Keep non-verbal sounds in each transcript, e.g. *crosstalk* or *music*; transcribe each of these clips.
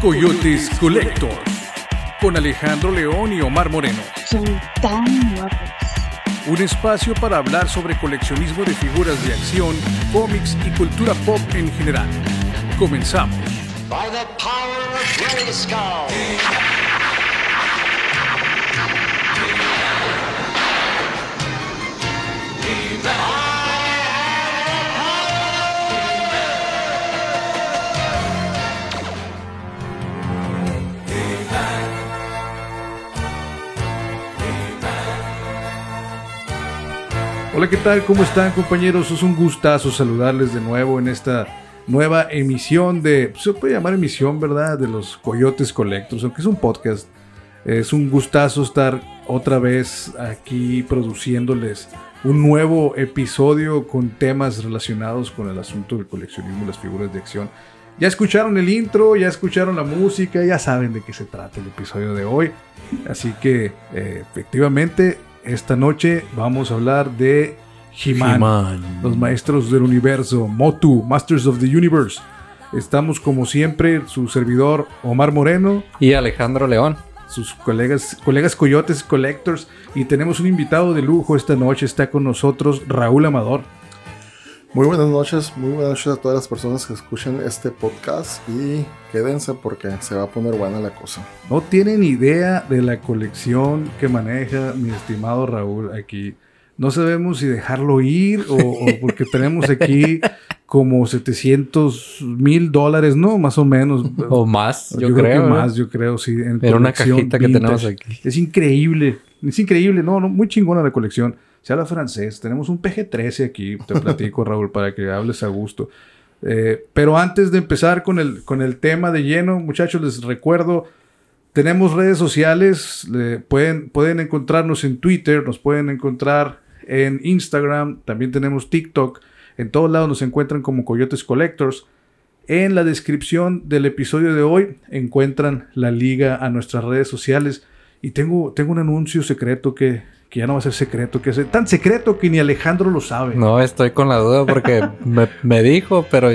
Coyotes Collector con Alejandro León y Omar Moreno. Son tan guapos. Un espacio para hablar sobre coleccionismo de figuras de acción, cómics y cultura pop en general. Comenzamos. By the power of Hola, ¿qué tal? ¿Cómo están compañeros? Es un gustazo saludarles de nuevo en esta nueva emisión de, pues, se puede llamar emisión, ¿verdad? De los Coyotes Collectors, aunque es un podcast. Es un gustazo estar otra vez aquí produciéndoles un nuevo episodio con temas relacionados con el asunto del coleccionismo y las figuras de acción. Ya escucharon el intro, ya escucharon la música, ya saben de qué se trata el episodio de hoy. Así que eh, efectivamente esta noche vamos a hablar de He-Man, los maestros del universo, Motu, Masters of the Universe. Estamos como siempre, su servidor Omar Moreno, Y Alejandro León. sus colegas, colegas coyotes collectors, y tenemos un invitado de lujo esta noche. Está con nosotros Raúl Amador. Muy buenas noches, muy buenas noches a todas las personas que escuchen este podcast y quédense porque se va a poner buena la cosa. No tienen idea de la colección que maneja mi estimado Raúl aquí. No sabemos si dejarlo ir o, o *laughs* porque tenemos aquí como 700 mil dólares, ¿no? Más o menos. O más, yo, creo. que ¿no? más, yo creo, sí. En, Era una cajita que vintage. tenemos aquí. Es increíble, es increíble, no, no, muy chingona la colección. Se habla francés, tenemos un PG-13 aquí, te platico *laughs* Raúl, para que hables a gusto. Eh, pero antes de empezar con el, con el tema de lleno, muchachos, les recuerdo, tenemos redes sociales, le- pueden, pueden encontrarnos en Twitter, nos pueden encontrar en Instagram, también tenemos TikTok, en todos lados nos encuentran como Coyotes Collectors. En la descripción del episodio de hoy encuentran la liga a nuestras redes sociales. Y tengo, tengo un anuncio secreto que, que ya no va a ser secreto, que es tan secreto que ni Alejandro lo sabe. No, estoy con la duda porque *laughs* me, me dijo, pero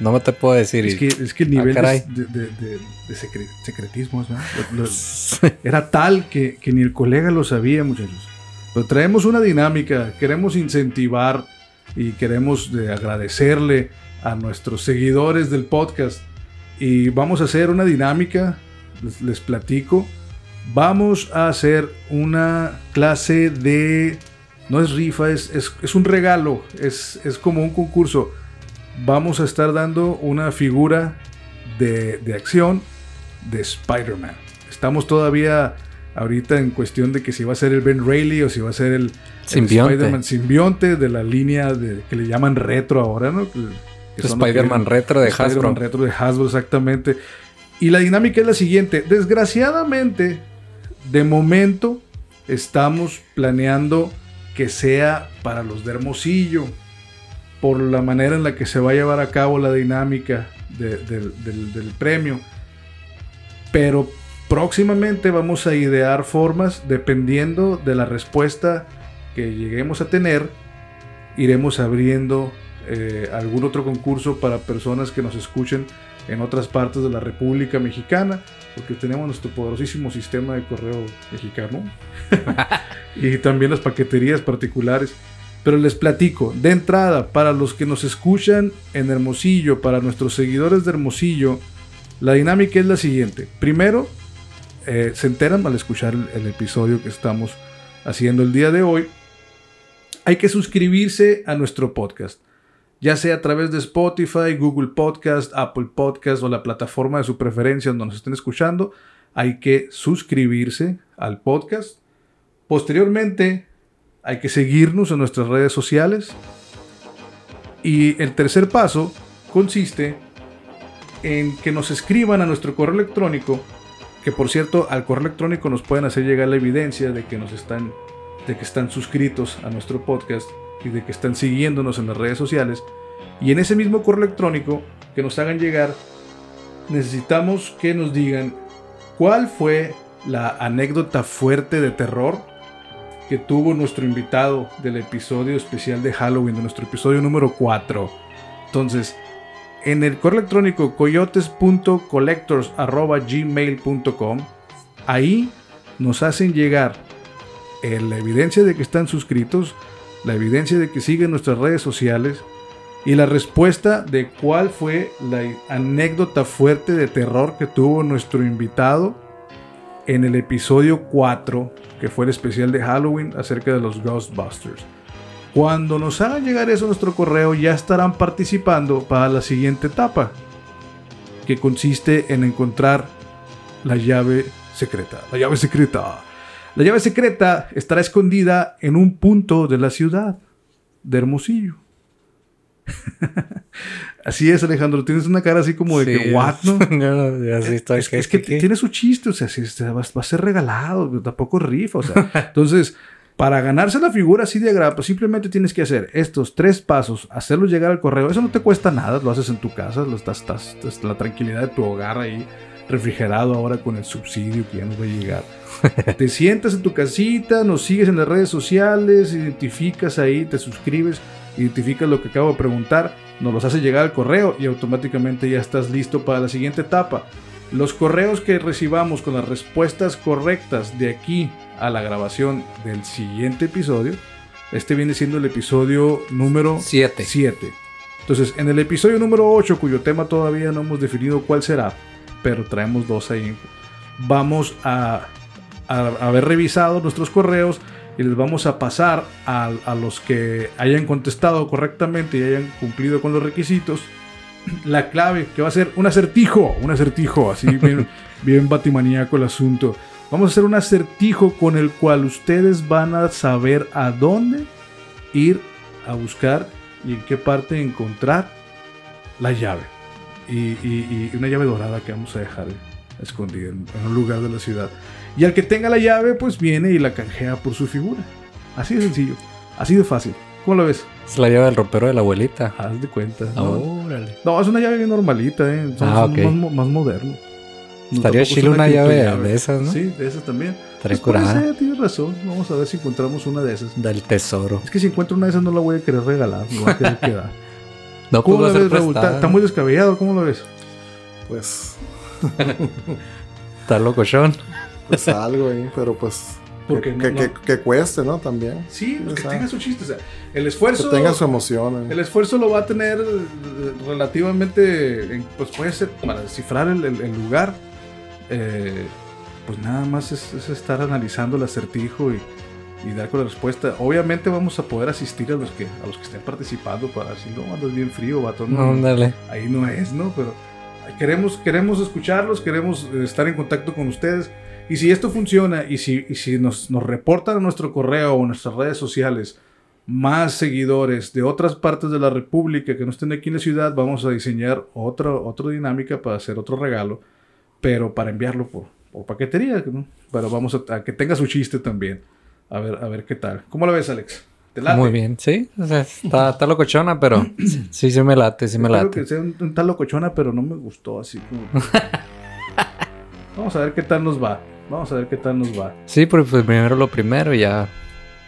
no me te puedo decir. Es que, es que el nivel Ah, de, de- de- de secre- secretismo ¿no? Lo- lo- era tal que, que ni el colega lo sabía, muchachos. Pero traemos una dinámica, queremos incentivar y queremos de agradecerle a nuestros seguidores del podcast. Y vamos a hacer una dinámica, les, les platico. Vamos a hacer una clase de... No es rifa, es, es, es un regalo, es, es como un concurso. Vamos a estar dando una figura de, de acción de Spider-Man. Estamos todavía ahorita en cuestión de que si va a ser el Ben Reilly o si va a ser el, el Simbionte. Spider-Man simbionte de la línea de, que le llaman retro ahora, ¿no? Spider-Man retro de Spider-Man Hasbro. retro de Hasbro, exactamente. Y la dinámica es la siguiente. Desgraciadamente, de momento, estamos planeando que sea para los de Hermosillo. Por la manera en la que se va a llevar a cabo la dinámica de- del- del- del premio. Pero próximamente vamos a idear formas, dependiendo de la respuesta que lleguemos a tener, iremos abriendo eh, algún otro concurso para personas que nos escuchen en otras partes de la República Mexicana, porque tenemos nuestro poderosísimo sistema de correo mexicano *laughs* y también las paqueterías particulares. Pero les platico, de entrada, para los que nos escuchan en Hermosillo, para nuestros seguidores de Hermosillo, la dinámica es la siguiente. Primero, eh, se enteran al escuchar el, el episodio que estamos haciendo el día de hoy. Hay que suscribirse a nuestro podcast, ya sea a través de Spotify, Google Podcast, Apple Podcast o la plataforma de su preferencia donde nos estén escuchando. Hay que suscribirse al podcast. Posteriormente, hay que seguirnos en nuestras redes sociales. Y el tercer paso consiste en que nos escriban a nuestro correo electrónico, que por cierto al correo electrónico nos pueden hacer llegar la evidencia de que nos están, de que están suscritos a nuestro podcast y de que están siguiéndonos en las redes sociales. Y en ese mismo correo electrónico que nos hagan llegar, necesitamos que nos digan cuál fue la anécdota fuerte de terror que tuvo nuestro invitado del episodio especial de Halloween, de nuestro episodio número 4. Entonces, en el correo electrónico coyotes.collectors.gmail.com. Ahí nos hacen llegar la evidencia de que están suscritos, la evidencia de que siguen nuestras redes sociales y la respuesta de cuál fue la anécdota fuerte de terror que tuvo nuestro invitado en el episodio 4, que fue el especial de Halloween acerca de los Ghostbusters. Cuando nos hagan llegar eso a nuestro correo, ya estarán participando para la siguiente etapa, que consiste en encontrar la llave secreta. La llave secreta. La llave secreta estará escondida en un punto de la ciudad de Hermosillo. *laughs* así es, Alejandro. Tienes una cara así como de Sí, que, ¿what? no? *laughs* no, así estoy. Es, es que tiene su chiste, o sea, si este, va, va a ser regalado, tampoco rifa, o sea. *laughs* Entonces, para ganarse la figura así de agrado, pues simplemente tienes que hacer estos tres pasos, hacerlos llegar al correo. Eso no te cuesta nada, lo haces en tu casa, lo estás, estás, estás- la tranquilidad de tu hogar ahí, refrigerado ahora con el subsidio que ya nos va a llegar. *laughs* te sientas en tu casita, nos sigues en las redes sociales, identificas ahí, te suscribes, identificas lo que acabo de preguntar, nos los hace llegar al correo y automáticamente ya estás listo para la siguiente etapa. Los correos que recibamos con las respuestas correctas de aquí a la grabación del siguiente episodio, este viene siendo el episodio número Siete. 7. Entonces, en el episodio número 8, cuyo tema todavía no hemos definido cuál será, pero traemos dos ahí, vamos a, a haber revisado nuestros correos y les vamos a pasar a, a los que hayan contestado correctamente y hayan cumplido con los requisitos la clave, que va a ser un acertijo, un acertijo, así *laughs* bien, bien batimaníaco el asunto. Vamos a hacer un acertijo con el cual ustedes van a saber a dónde ir a buscar y en qué parte encontrar la llave. Y, y- y una llave dorada que vamos a dejar escondida en, en un lugar de la ciudad. Y al que tenga la llave, pues viene y la canjea por su figura. Así de sencillo, así de fácil. ¿Cómo lo ves? Es la llave del ropero de la abuelita. Haz de cuenta. ¿no? Órale. No, es una llave bien normalita, ¿eh? Son, Ah, son ok. más, más modernos. No, Estaría son una llave de esas, ¿no? Sí, de esas también. Pues ser, tienes razón. Vamos a ver si encontramos una de esas. Del tesoro. Es que si encuentro una de esas no la voy a querer regalar. Me voy a querer *laughs* quedar. No, ¿Cómo lo ves, Raúl? ¿Está, muy descabellado. ¿Cómo lo ves? Pues, *laughs* Está locochón. pues algo ahí, pero pues. Porque que, no- que, no- que- que cueste, ¿no? También. Sí, pues que tenga su chiste. O sea, el Que esfuerzo... tenga su emoción. eh. El esfuerzo lo va a tener eh, relativamente, en- pues puede ser para descifrar el, el- el lugar, eh, pues nada más es, es estar analizando el acertijo y, y dar con la respuesta. Obviamente vamos a poder asistir a los que a los que estén participando para decir, no, andas bien frío, vato, no, Ándale. ahí no es, ¿no? Pero queremos, queremos escucharlos, queremos eh, estar en contacto con ustedes. Y si esto funciona y si, y si nos, nos reportan a nuestro correo o nuestras redes sociales más seguidores de otras partes de la República que no estén aquí en la ciudad, vamos a diseñar otra, otra dinámica para hacer otro regalo, pero para enviarlo por, por paquetería, ¿no? Pero vamos a, a que tenga su chiste también. A ver, a ver qué tal. ¿Cómo la ves, Alex? ¿Te late? Muy bien. Sí, o sea, está, está locochona, pero *clears throat* sí, sí me late, sí me Espero late. que sea un, un tal locochona, pero no me gustó así como. *laughs* Vamos a ver qué tal nos va. Vamos a ver qué tal nos va. Sí, pero pues primero lo primero y ya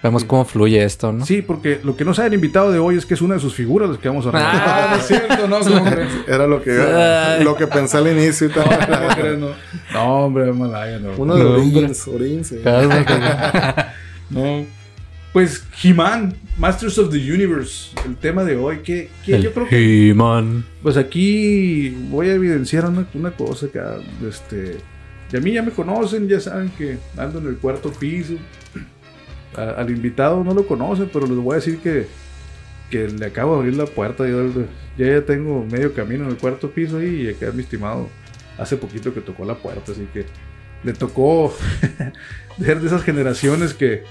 vemos cómo fluye esto, ¿no? Sí, porque lo que no sabe el invitado de hoy es que es una de sus figuras las que vamos a regalar. Ah. *laughs* no es cierto, no. *laughs* Era lo que, lo que pensé al inicio y tal. No, no. No, hombre, Malaya, no. Uno de. Orins, Orins. No. Pues He-Man, Masters of the Universe, el tema de hoy, que, yo creo que He-Man. Pues aquí voy a evidenciar una, una cosa acá. Este, y a mí ya me conocen, ya saben que ando en el cuarto piso. A- al invitado no lo conocen, pero les voy a decir que, que le acabo de abrir la puerta. Yo ya, ya tengo medio camino en el cuarto piso ahí y acá mi estimado hace poquito que tocó la puerta, así que le tocó *laughs* ser de esas generaciones que,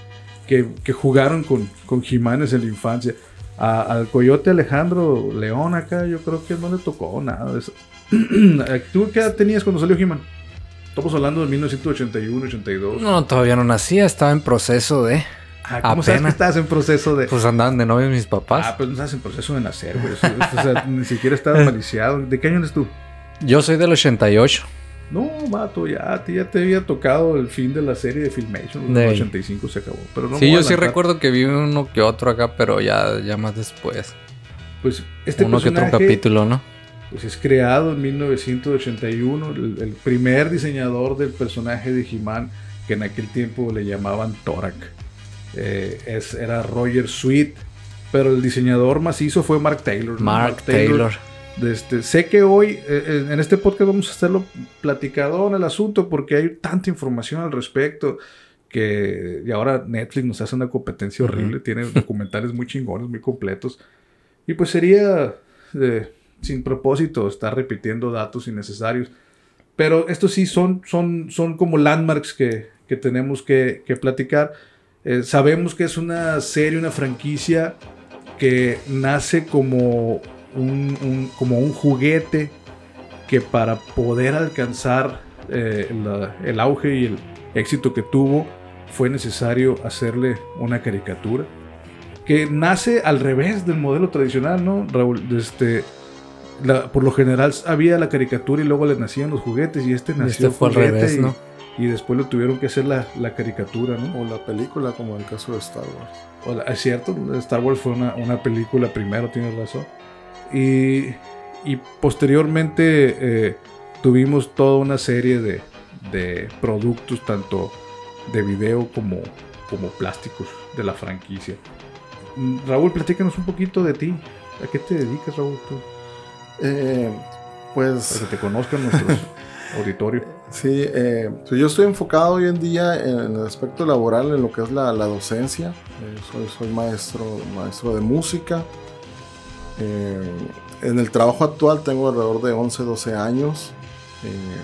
que, que jugaron con, con Jiménez en la infancia. A- al coyote Alejandro León acá, yo creo que no le tocó nada de eso. *clears throat* ¿Tú qué edad tenías cuando salió He-Man? Estamos hablando de 1981, 82. No, todavía no nacía, estaba en proceso de. Ah, ¿Cómo sabes que apenas. estás en proceso de.? Pues andaban de novios mis papás. Ah, pues no estás en proceso de nacer, güey. O sea, ni siquiera estás *laughs* maliciado. ¿De qué año eres tú? Yo soy del 88. No, vato, ya, a ti ya te había tocado el fin de la serie de Filmation. En el De- 85 se acabó. Pero no sí, yo sí recuerdo que vi uno que otro acá, pero ya, ya más después. Pues este uno que otro capítulo, ¿no? pues es creado en 1981, el, el primer diseñador del personaje de He-Man, que en aquel tiempo le llamaban Torak. Eh, es, era Roger Sweet, pero el diseñador macizo fue Mark Taylor. ¿no? Mark Taylor. Este, sé que hoy eh, eh, en este podcast vamos a hacerlo platicador el asunto porque hay tanta información al respecto que y ahora Netflix nos hace una competencia horrible, tiene *laughs* documentales muy chingones, muy completos y pues sería eh, sin propósito estar repitiendo datos innecesarios. Pero estos sí son, son, son como landmarks que, que tenemos que, que platicar. Eh, sabemos que es una serie, una franquicia que nace como un, un- como un juguete que para poder alcanzar eh, la- el auge y el éxito que tuvo fue necesario hacerle una caricatura que nace al revés del modelo tradicional, ¿no? Raúl, este, la- por lo general había la caricatura y luego le nacían los juguetes y este nació este fue al revés, y, ¿no? y después lo tuvieron que hacer la, la caricatura, ¿no? O la película, como en el caso de Star Wars. O la- Es cierto, Star Wars fue una, una película primero, tienes razón. Y, y posteriormente eh, tuvimos toda una serie de, de productos, tanto de video como, como plásticos de la franquicia. Mm, Raúl, platícanos un poquito de ti. ¿A qué te dedicas, Raúl? Tú? Eh, Para pues que te conozcan nuestros *laughs* auditorios. sí, eh, pues yo estoy enfocado hoy en día en el aspecto laboral, en lo que es la, la docencia. Eh, soy, soy maestro, maestro de música. Eh, en el trabajo actual tengo alrededor de 11, 12 años. Eh,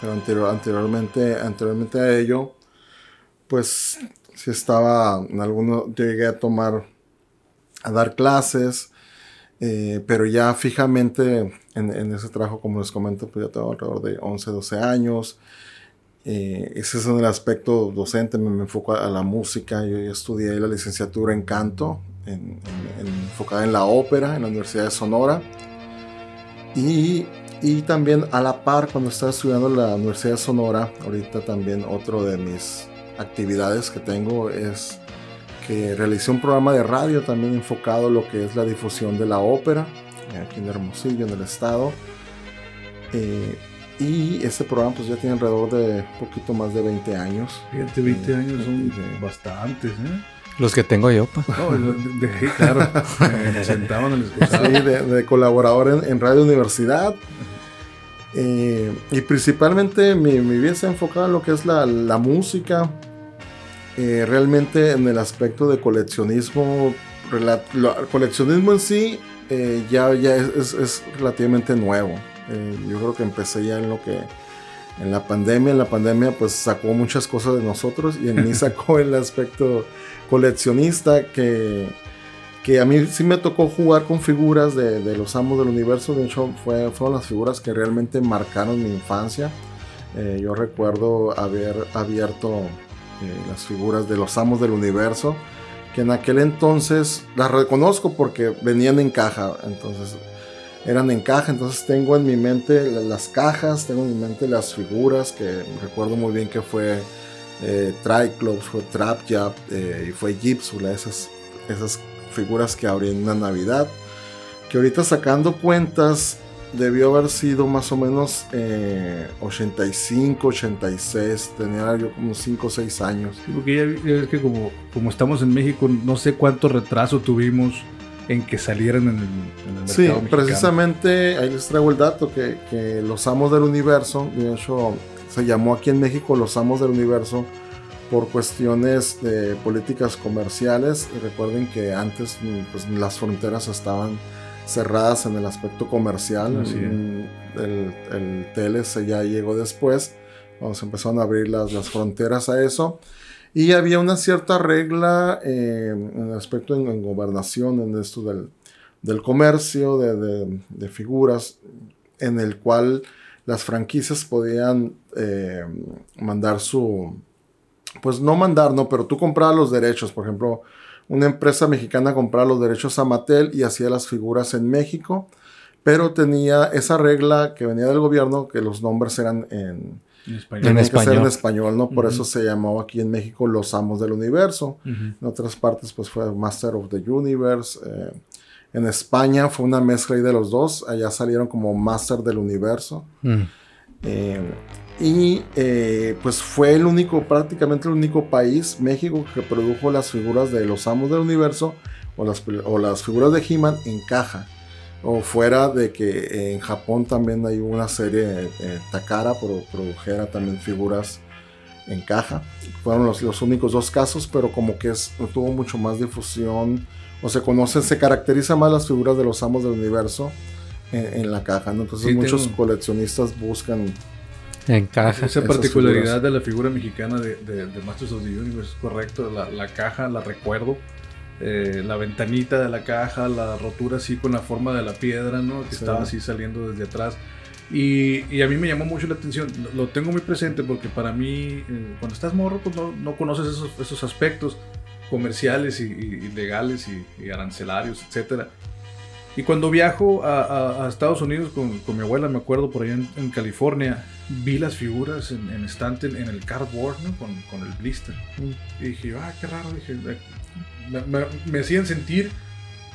pero anterior- anteriormente, anteriormente a ello, pues sí estaba en alguno, llegué a tomar, a dar clases, eh, pero ya fijamente en, en ese trabajo, como les comento, pues ya tengo alrededor de 11, 12 años. Eh, ese es en el aspecto docente, me, me enfoco a, la música. Yo ya estudié la licenciatura en canto, en- en- en- enfocada en la ópera, en la Universidad de Sonora. Y, y también a la par, cuando estaba estudiando en la Universidad de Sonora, ahorita también otro de mis actividades que tengo es que realicé un programa de radio también enfocado a lo que es la difusión de la ópera, eh, aquí en Hermosillo, en el estado. Eh, y ese programa pues ya tiene alrededor de poquito más de 20 años. Fíjate, 20 años son Sí. bastantes, ¿eh? Los que tengo yo, pa. No, de- de- claro. *laughs* Eh, sentaban en el Sí, de, de colaborador en, en Radio Universidad. Eh, y principalmente mi, mi vida está enfocada en lo que es la, la música. Eh, realmente en el aspecto de coleccionismo. rela- lo- el coleccionismo en sí eh, ya, ya es, es- es relativamente nuevo. Eh, yo creo que empecé ya en lo que... En la pandemia, en la pandemia pues sacó muchas cosas de nosotros y en mí *laughs* sacó el aspecto coleccionista que, que a mí sí me tocó jugar con figuras de, de los amos del universo. De hecho, fue, fueron las figuras que realmente marcaron mi infancia. Eh, yo recuerdo haber abierto eh, las figuras de los amos del universo, que en aquel entonces las reconozco porque venían en caja. Entonces eran en caja. Entonces tengo en mi mente la- las cajas, tengo en mi mente las figuras que recuerdo muy bien que fue eh, Triclops, fue Trapjab eh, y fue Gipsula, esas, esas figuras que abrí en una Navidad. Que ahorita sacando cuentas debió haber sido más o menos eh, 85, 86, tenía yo como 5 o 6 años. Sí, porque ya, ves que como, como estamos en México, no sé cuánto retraso tuvimos en que salieran en el, en el mercado Sí, mexicano. precisamente ahí les traigo el dato que, que los amos del universo, de hecho se llamó aquí en México los amos del universo por cuestiones de políticas comerciales y recuerden que antes pues, las fronteras estaban cerradas en el aspecto comercial, Así. Mm, el, el TLC ya llegó después, cuando se empezaron a abrir las, las fronteras a eso. Y había una cierta regla eh, en aspecto en, en gobernación, en esto del, del comercio, de, de- de figuras, en el cual las franquicias podían eh, mandar su, pues no mandar, no, pero tú comprabas los derechos, por ejemplo, una empresa mexicana compraba los derechos a Mattel y hacía las figuras en México, pero tenía esa regla que venía del gobierno que los nombres eran en, En español. tenían que ser español. en español, ¿no? Por eso se llamó aquí en México Los Amos del Universo. En otras partes, pues fue Master of the Universe. eh, En España fue una mezcla ahí de los dos. Allá salieron como Master del Universo. Mm. Eh, y eh, pues fue el único, prácticamente el único país, México, que produjo las figuras de los amos del universo o las, o las figuras de He-Man en caja. O fuera de que en Japón también hay una serie, eh, Takara pro- produjera también figuras en caja. Fueron los, los únicos dos casos, pero como que es, tuvo mucho más difusión. O se conocen, se caracteriza más las figuras de los amos del universo en, en la caja, ¿no? Entonces Sí, muchos tengo- coleccionistas buscan. Esa particularidad figuras. de la figura mexicana de, de- de Masters of the Universe correcto. La, la caja la recuerdo. Eh, la ventanita de la caja, la rotura así con la forma de la piedra, ¿no? Que Sí. estaba así saliendo desde atrás. Y, y a mí me llamó mucho la atención. Lo, lo tengo muy presente porque para mí, eh, cuando estás morro, pues no, no conoces esos, esos aspectos comerciales y, y- y legales y, arancelarios, etcétera. Y cuando viajo a, a- a Estados Unidos con, con mi abuela, me acuerdo por allá en, en California, vi las figuras en, en estante en, en el cardboard, ¿no? Con, con el blister. Y dije, ah, qué raro. Dije, me, me- me hacían sentir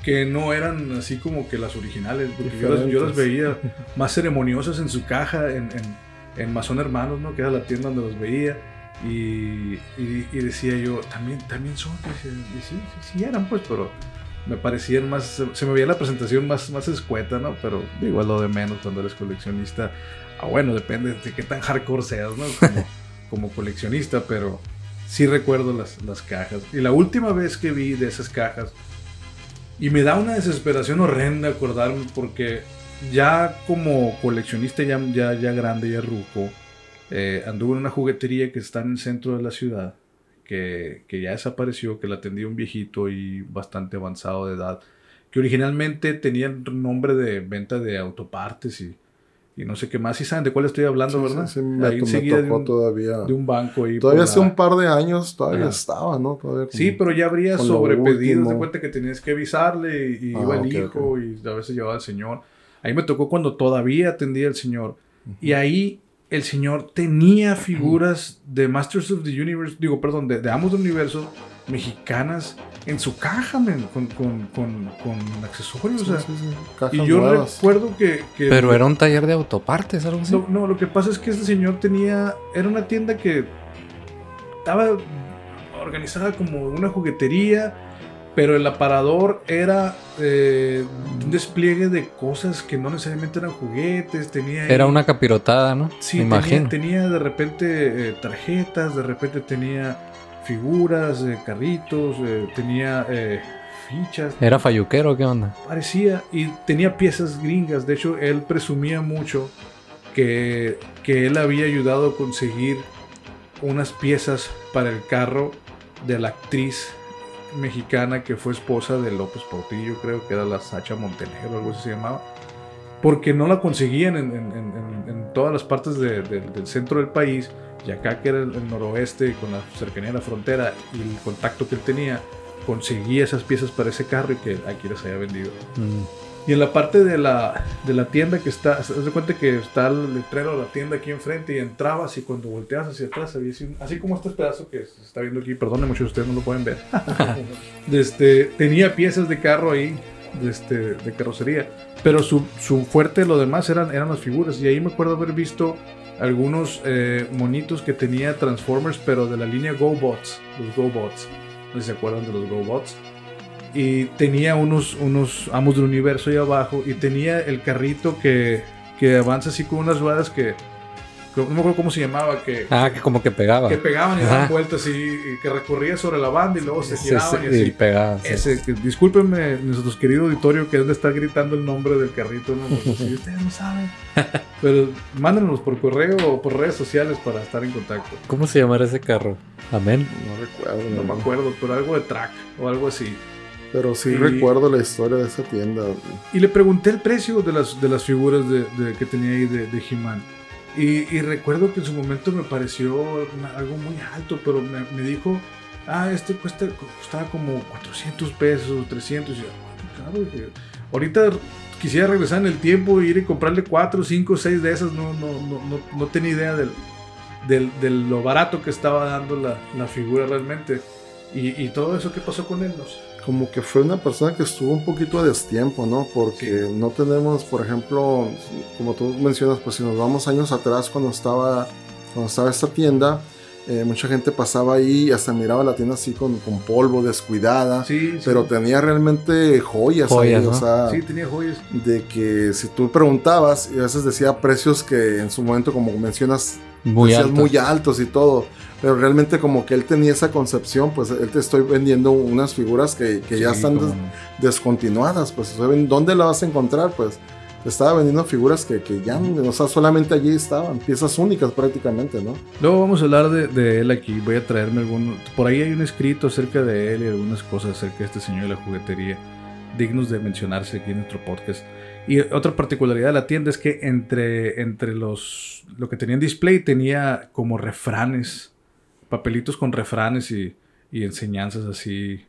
que no eran así como que las originales, porque yo las, yo las veía *laughs* más ceremoniosas en su caja, en, en, en Mazón Hermanos, ¿no? Que era la tienda donde los veía. Y, y- y decía yo, también, también son, y, sí, y sí, sí, sí eran, pues, pero me parecían más, se, me veía la presentación más, más escueta, ¿no? Pero digo, es lo de menos cuando eres coleccionista. Ah, bueno, depende de qué tan hardcore seas, ¿no? Como, *laughs* como coleccionista, pero sí recuerdo las, las cajas. Y la última vez que vi de esas cajas, y me da una desesperación horrenda acordarme porque ya como coleccionista, ya, ya, ya grande, ya ruco, eh, anduve en una juguetería que está en el centro de la ciudad, que, que ya desapareció, que la atendía un viejito y bastante avanzado de edad, que originalmente tenía el nombre de venta de autopartes y, y no sé qué más. Sí saben de cuál estoy hablando, Sí, ¿verdad? sí, sí, me, Ahí to- me enseguida de tocó un, todavía. de un banco ahí. Todavía hace la- un par de años, todavía Ajá. estaba, ¿no? Todavía como- Sí, pero ya habría con lo sobrepedido. último. de cuenta que tenías que avisarle y, y Ah, iba el ok, hijo ok. y a veces llevaba al señor. Ahí me tocó cuando todavía atendía al señor. Y ahí el señor tenía figuras de Masters of the Universe, digo, perdón, de, de Amos del Universo mexicanas en su caja, men, con, con, con, con accesorios. o sea, Sí, sí, sí, Cajas y yo nuevas. recuerdo que, que- Pero era un taller de autopartes, algo así. no, no, lo que pasa es que este señor tenía. Era una tienda que estaba organizada como una juguetería, pero el aparador era eh, un despliegue de cosas que no necesariamente eran juguetes. Tenía. Era una capirotada, ¿no? Sí, Me tenía, imagino. tenía de repente eh, tarjetas, de repente tenía figuras, eh, carritos, eh, tenía eh, fichas ¿Era falluquero qué onda? parecía y tenía piezas gringas. De hecho, él presumía mucho que, que él había ayudado a conseguir unas piezas para el carro de la actriz mexicana que fue esposa de López Portillo, creo que era la Sacha Montenegro, algo así se llamaba. Porque no la conseguían en, en- en- en- todas las partes de- de- del centro del país. Y acá, que era el, noroeste, con la cercanía de la frontera y el contacto que él tenía, conseguía esas piezas para ese carro y que aquí las había vendido. Mm. Y en la parte de la, de la tienda que está, haz de cuenta que está el letrero de la tienda aquí enfrente y entrabas y cuando volteas hacia atrás había así, así como este pedazo que se está viendo aquí, perdón, muchos de ustedes no lo pueden ver. *laughs* este, tenía piezas de carro ahí, este, de carrocería, pero su, su fuerte, lo demás eran, eran las figuras. Y ahí me acuerdo haber visto algunos eh, monitos que tenía Transformers, pero de la línea GoBots, los GoBots. No sé si se acuerdan de los GoBots y tenía unos, unos amos del universo ahí abajo y tenía el carrito que, que avanza así con unas ruedas que, que no me acuerdo cómo se llamaba, que, Ah, que como que pegaba. que pegaban y daban vueltas y, y que recorría sobre la banda y luego se Sí, giraban sí, y así. y pegaba. sí. Ese, que, discúlpenme, nuestros querido auditorio, que deben de estar gritando el nombre del carrito, ¿no? Si *laughs* ustedes no saben. Pero mándenos por correo o por redes sociales para estar en contacto. ¿Cómo se llamará ese carro? Amén. No recuerdo. No me acuerdo, pero algo de track o algo así. Pero sí Y- recuerdo la historia de esa tienda. Y le pregunté el precio de las, de las figuras de, de- que tenía ahí de, de He-Man. Y, recuerdo que en su momento me pareció algo muy alto, pero me, dijo, ah, este cuesta, costaba como 400 pesos, 300. Y yo, "Ah, qué caro". Dije, Ahorita quisiera regresar en el tiempo e ir y comprarle 4, 5, 6 de esas. No, no, no, no, no tenía idea del, del, de lo barato que estaba dando la, la figura realmente. Y, todo eso, ¿qué pasó con él? No sé. Como que fue una persona que estuvo un poquito a destiempo, ¿no? Porque no tenemos, por ejemplo, como tú mencionas, pues si nos vamos años atrás cuando estaba, cuando estaba esta tienda, eh, mucha gente pasaba ahí y hasta miraba la tienda así con, con polvo, descuidada. Sí, sí. Pero tenía realmente joyas, Joyas, ahí, ¿no? o sea, Sí, tenía joyas. de que si tú preguntabas, y a veces decía precios que en su momento, como mencionas, Muy muy altos y todo. Pero realmente como que él tenía esa concepción, pues él te estoy vendiendo unas figuras que, que ya Sí, están cómo des- descontinuadas. Pues ¿dónde la vas a encontrar? Pues te estaba vendiendo figuras que, que ya, o sea, solamente allí estaban, piezas únicas prácticamente, ¿no? Luego vamos a hablar de, de él aquí. Voy a traerme algún. Por ahí hay un escrito acerca de él y algunas cosas acerca de este señor de la juguetería dignos de mencionarse aquí en nuestro podcast. Y otra particularidad de la tienda es que entre, entre los. Lo que tenía en display tenía como refranes, papelitos con refranes y, y enseñanzas así,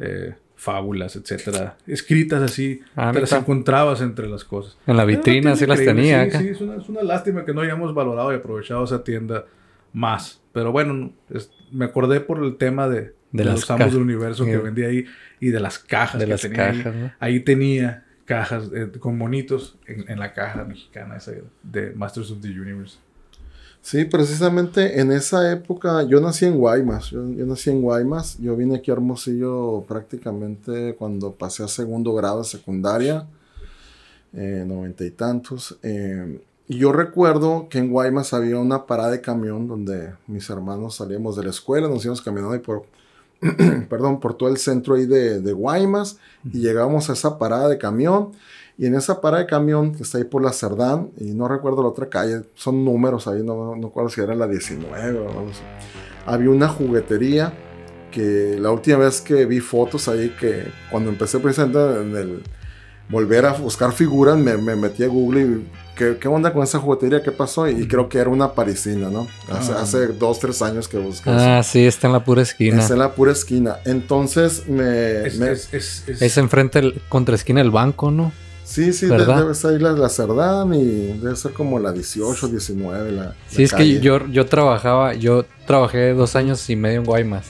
eh, fábulas, etcétera, escritas así. Ah, te las encontrabas entre las cosas. En la vitrina sí las tenía acá. Sí, es una, es una lástima que no hayamos valorado y aprovechado esa tienda más. Pero bueno, es- me acordé por el tema de, los amos del universo que vendía ahí y de las cajas De que las tenía ahí. cajas, ¿no? Ahí tenía cajas eh, con monitos en, en la caja mexicana esa de Masters of the Universe. Sí, precisamente en esa época yo nací en Guaymas, yo, yo nací en Guaymas, yo vine aquí a Hermosillo prácticamente cuando pasé a segundo grado de secundaria, eh, noventa y tantos. eh, y yo recuerdo que en Guaymas había una parada de camión donde mis hermanos salíamos de la escuela, nos íbamos caminando ahí por, *clears throat* perdón, por todo el centro ahí de, de Guaymas y llegábamos a esa parada de camión. Y en esa parada de camión que está ahí por la Cerdán, y no recuerdo la otra calle, son números ahí, no, no recuerdo si era la 19 o algo así. Había una juguetería que la última vez que vi fotos ahí, que cuando empecé precisamente en el volver a buscar figuras, me, me metí a Google y ¿qué, qué onda con esa juguetería? ¿Qué pasó? Y creo que era una parisina, ¿no? Hace, Ah. hace dos, tres años que busqué eso. Ah, sí, está en la pura esquina. Está en la pura esquina. Entonces me... Es, me- es- es- es- Es enfrente, el- contra esquina del banco, ¿no? Sí, sí, de- debe ser ahí la, la Cerdán y debe ser como la 18, 19. La, Sí, la es calle. que yo, yo trabajaba, yo trabajé dos años y medio en Guaymas.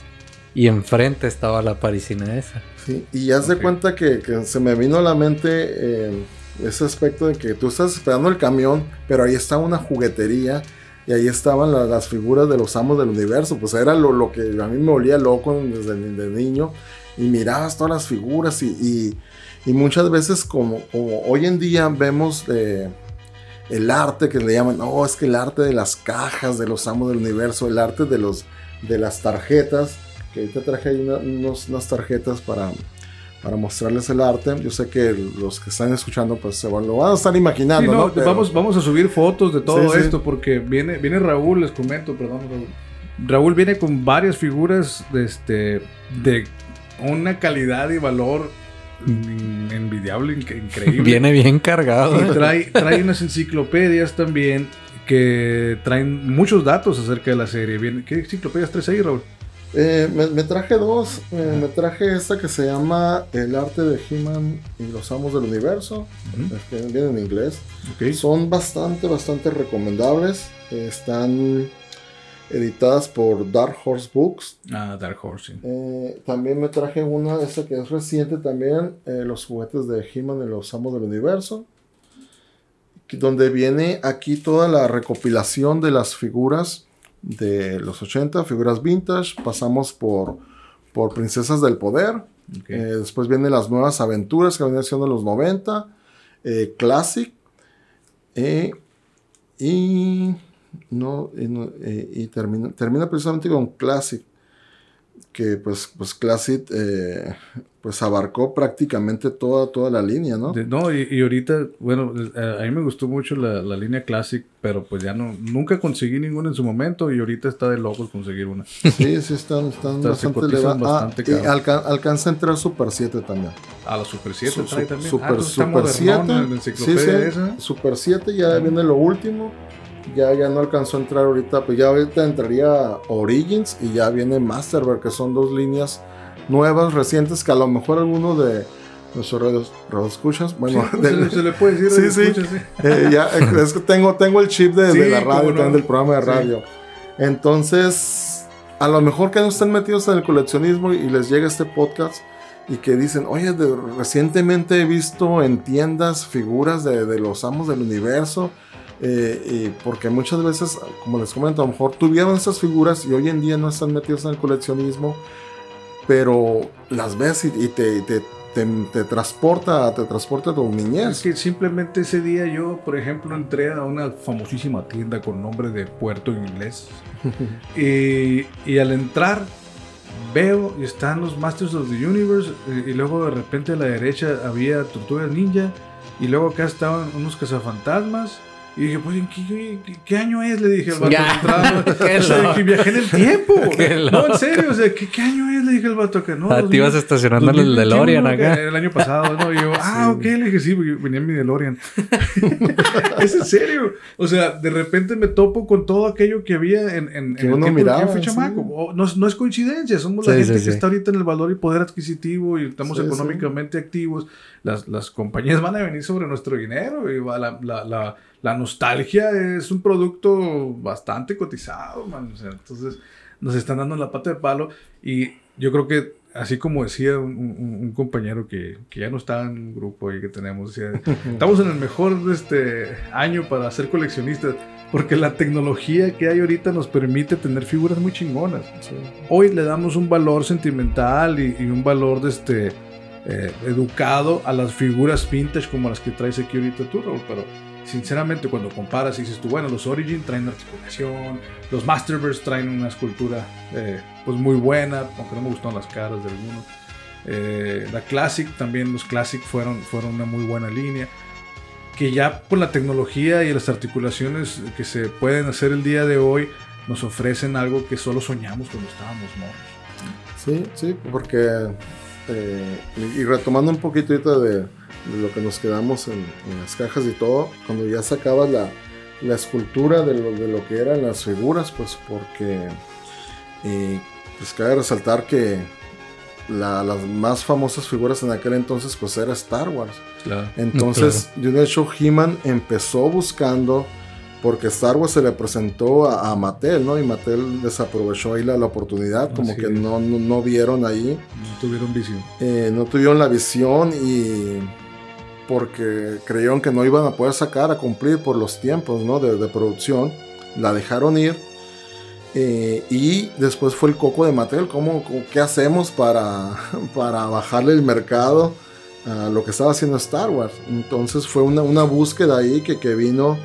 Y enfrente estaba la parisina esa. Sí, y haz de Ok. cuenta que, que se me vino a la mente eh, ese aspecto de que tú estás esperando el camión, pero ahí estaba una juguetería y ahí estaban la- las figuras de los amos del universo. Pues era lo, lo que a mí me olía loco desde ni- de niño. Y mirabas todas las figuras y, y- y muchas veces como, como hoy en día vemos eh, el arte que le llaman, no, es que el arte de las cajas de los amos del universo, el arte de, los, de las tarjetas, que ahorita traje ahí una- unos- unas tarjetas para, para mostrarles el arte. Yo sé que los que están escuchando pues se van, lo van a estar Sí, imaginando, no, ¿no? Pero- vamos, vamos a subir fotos de todo Sí, sí. esto porque viene, viene Raúl, les comento, perdón, Raúl. Raúl viene con varias figuras de, este, de una calidad y valor envidiable, inc- increíble. Viene bien cargado. Y trae, trae unas enciclopedias también que traen muchos datos acerca de la serie. Viene- ¿Qué enciclopedias traes ahí, Raúl? Eh, me, me traje dos. eh, me traje esta que se llama El arte de He-Man y los amos del universo. Es que viene en inglés. Son bastante, bastante recomendables. Eh, están editadas por Dark Horse Books. Ah, Dark Horse. sí. Eh, también me traje una, esta que es reciente también, eh, los juguetes de He-Man y los Amos del Universo, donde viene aquí toda la recopilación de las figuras de los 80, figuras vintage, pasamos por, por Princesas del Poder, eh, después vienen las nuevas aventuras que venían siendo los 90, eh, Classic, y, no, y, no- eh, y termina, termina precisamente con Classic, que pues, pues Classic eh, pues abarcó prácticamente toda, toda la línea, ¿no? De- no, y, y ahorita, bueno, eh, a mí me gustó mucho la, la línea Classic, pero pues ya no, nunca conseguí ninguna en su momento y ahorita está de locos conseguir una. Sí, sí, están, *laughs* están Está- bastante elevados. Ah, y alca- alcanza a entrar Super 7 también. A la Super 7 Su- trae su- también. Super, Ah, Super modernona 7. la Sí, enciclopedia sí, esa. Super 7 ya viene lo último. Ya, ya no alcanzó a entrar ahorita. Pues ya ahorita entraría Origins y ya viene Masterverk, que son dos líneas nuevas, recientes, que a lo mejor alguno de nuestros escuchas, bueno, Sí, del- se, le puede decir. Sí, de sí. eh, ya, eh, es que tengo, tengo el chip de, de la radio, no. también del programa de radio. Entonces, a lo mejor que no estén metidos en el coleccionismo y les llega este podcast y que dicen, oye, de- recientemente he visto en tiendas figuras de, de los amos del universo. Eh, y porque muchas veces, como les comento, a lo mejor tuvieron esas figuras y hoy en día no están metidos en el coleccionismo, pero las ves y, y te, te, te- te transporta, te transporta a tu Es niñez. que simplemente ese día yo, por ejemplo, entré a una famosísima tienda con nombre de Puerto Inglés. *laughs* y, y al entrar veo y están los Masters of the Universe eh, y luego de repente a la derecha había Tortugas Ninja y luego acá estaban unos cazafantasmas. Y dije, pues, ¿en qué, qué- qué año es? Le dije al vato Ya. *laughs* que O sea, que viajé en el tiempo. *laughs* Qué no, en serio. O sea, ¿qué, qué año es? Le dije al vato que no. Ah, te ibas 2000, estacionando en el 2021, DeLorean acá. que El año pasado, ¿no? Y yo, *laughs* ah, ok, le dije, sí, porque venía en mi DeLorean. es en serio. O sea, de repente me topo con todo aquello que había en, en, Que en el uno que miraba, yo fui sí. chamaco. O- no, es- no es coincidencia, somos la gente sí, que sí. está ahorita en el valor y poder adquisitivo y estamos Sí, sí. económicamente activos. Las, las compañías van a venir sobre nuestro dinero y va la, la, la, la nostalgia es un producto bastante cotizado, man. O sea, entonces nos están dando la pata de palo y yo creo que así como decía un, un- un compañero que, que ya no está en un grupo ahí que tenemos, decía, *laughs* estamos en el mejor este, año para ser coleccionistas porque la tecnología que hay ahorita nos permite tener figuras muy chingonas. Hoy le damos un valor sentimental y, y un valor de este, eh, educado a las figuras vintage como las que traes aquí ahorita tú, Raúl, pero sinceramente cuando comparas y dices tú, bueno, los Origin traen articulación, los Masterverse traen una escultura eh, pues muy buena, aunque no me gustaron las caras de algunos. Eh, la Classic también, los Classic fueron, fueron una muy buena línea. Que ya por la tecnología y las articulaciones que se pueden hacer el día de hoy, nos ofrecen algo que solo soñamos cuando estábamos morros. Sí, sí, porque. eh, y retomando un poquito de, de lo que nos quedamos en, en las cajas y todo, cuando ya sacabas la, la escultura de lo, de lo que eran las figuras, pues porque. eh, pues cabe resaltar que la- las más famosas figuras en aquel entonces, pues era Star Wars. Claro. Entonces, de hecho, He-Man empezó buscando, porque Star Wars se le presentó a, a Mattel, ¿no? Y Mattel desaprovechó ahí la, la oportunidad, como Así que no, no, no vieron ahí, No tuvieron visión. eh, no tuvieron la visión y porque creyeron que no iban a poder sacar a cumplir por los tiempos, ¿no? De, producción, la dejaron ir. eh, y después fue el coco de Mattel, ¿cómo, ¿qué hacemos para, *laughs* para bajarle el mercado? a lo que estaba haciendo Star Wars. Entonces fue una, una búsqueda ahí que, que vino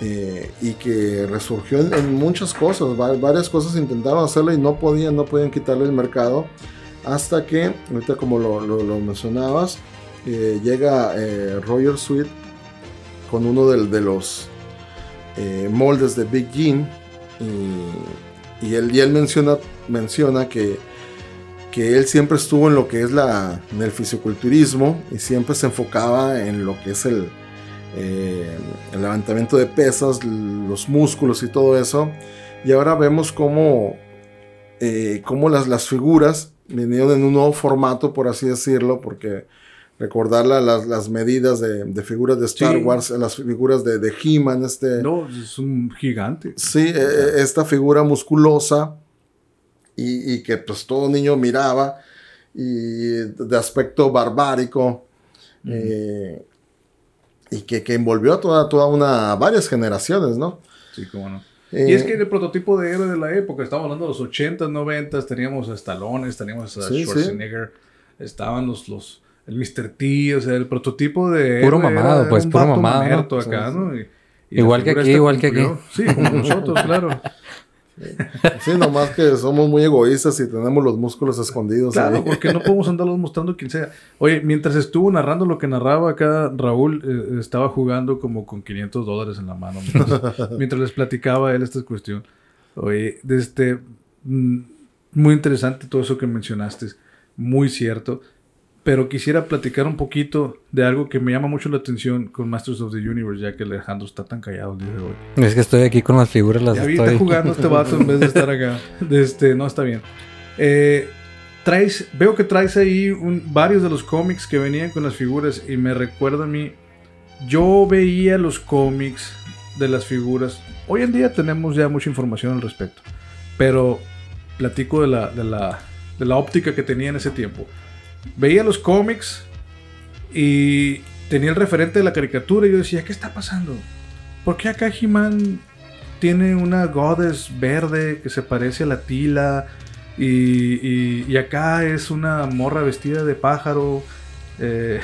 eh, y que resurgió en, muchas cosas. Va- varias cosas intentaron hacerlo y no podían, no podían quitarle el mercado. Hasta que, ahorita como lo- lo mencionabas, eh, llega eh, Roger Sweet con uno de, los eh, moldes de Big Jean. Y, él, y él menciona, menciona que que él siempre estuvo en lo que es la, en el fisiculturismo y siempre se enfocaba en lo que es el, eh, el levantamiento de pesas, los músculos y todo eso. Y ahora vemos cómo, cómo las, las figuras vinieron en un nuevo formato, por así decirlo, porque recordar la- las, las medidas de, de figuras de Star Sí. Wars, las figuras de, de He-Man, este... No, es un gigante. Sí, eh, eh, esta figura musculosa y, y que pues todo niño miraba y de aspecto barbárico eh, y que, que envolvió a toda, toda una, varias generaciones, ¿no? Sí, cómo no. Eh, Y es que el prototipo de héroe de la época, estamos hablando de los 80s, 90s, teníamos a Stallone, teníamos a Sí, sí. Schwarzenegger, estaban los, los, el Mr. T, o sea, el prototipo de Puro mamado, pues, un puro mamado, ¿no? acá. ¿no? Y- y Igual que aquí, igual que cumplió. Sí, como nosotros, *laughs* claro. Sí, nomás que somos muy egoístas y tenemos los músculos escondidos. Claro, ahí. porque no podemos andarlos mostrando quien sea. Oye, mientras estuvo narrando lo que narraba acá, Raúl eh, estaba jugando como con 500 dólares en la mano *laughs* mientras, mientras les platicaba a él esta cuestión. Oye, este, mm, muy interesante todo eso que mencionaste, muy cierto. Pero quisiera platicar un poquito de algo que me llama mucho la atención con Masters of the Universe, ya que Alejandro está tan callado el día de hoy. Es que estoy aquí con las figuras, las Ya estoy... está jugando este vato en vez de estar acá. Este, no, está bien. Eh, traes, veo que traes ahí un- varios de los cómics que venían con las figuras y me recuerda a mí. Yo veía los cómics de las figuras. Hoy en día tenemos ya mucha información al respecto. Pero platico de la, de la, de la óptica que tenía en ese tiempo. Veía los cómics y tenía el referente de la caricatura y yo decía, ¿qué está pasando? ¿Por qué acá He-Man tiene una goddess verde que se parece a la tila? Y, y- y acá es una morra vestida de pájaro. eh,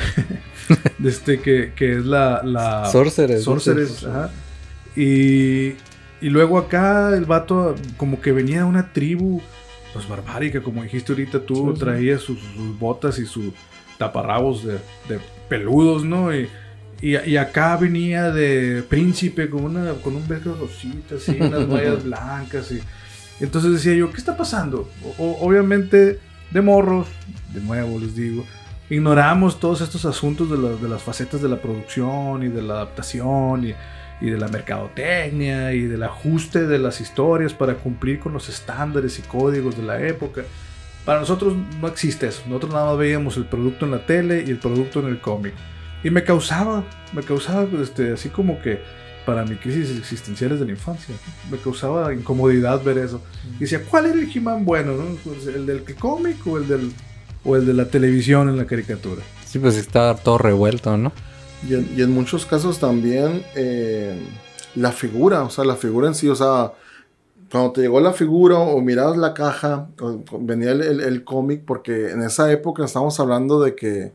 *laughs* este, que, que es la, ¿no? ajá. Y, y luego acá el vato como que venía de una tribu, pues barbárica, como dijiste ahorita tú, Sí, sí. traía sus, sus botas y sus taparrabos de, de peludos, ¿no? Y, y, y acá venía de príncipe con, una, con un velcro rosita, así, *laughs* unas mallas blancas. Y, entonces decía yo, ¿qué está pasando? O- obviamente, de morros, de nuevo les digo, ignoramos todos estos asuntos de, la- de las facetas de la producción y de la adaptación y, y de la mercadotecnia y del ajuste de las historias para cumplir con los estándares y códigos de la época. Para nosotros no existe eso. Nosotros nada más veíamos el producto en la tele y el producto en el cómic. Y me causaba, me causaba pues, este, así como que para mi crisis existenciales de la infancia, me causaba incomodidad ver eso. Y decía, ¿cuál era el He-Man bueno? no? Pues, ¿El del cómic o el, del, o el de la televisión en la caricatura? Sí, pues estaba todo revuelto, ¿no? Y en, y en muchos casos también eh, la figura, o sea, la figura en sí, o sea, cuando te llegó la figura o mirabas la caja, o- venía el, el- el cómic, porque en esa época estamos hablando de que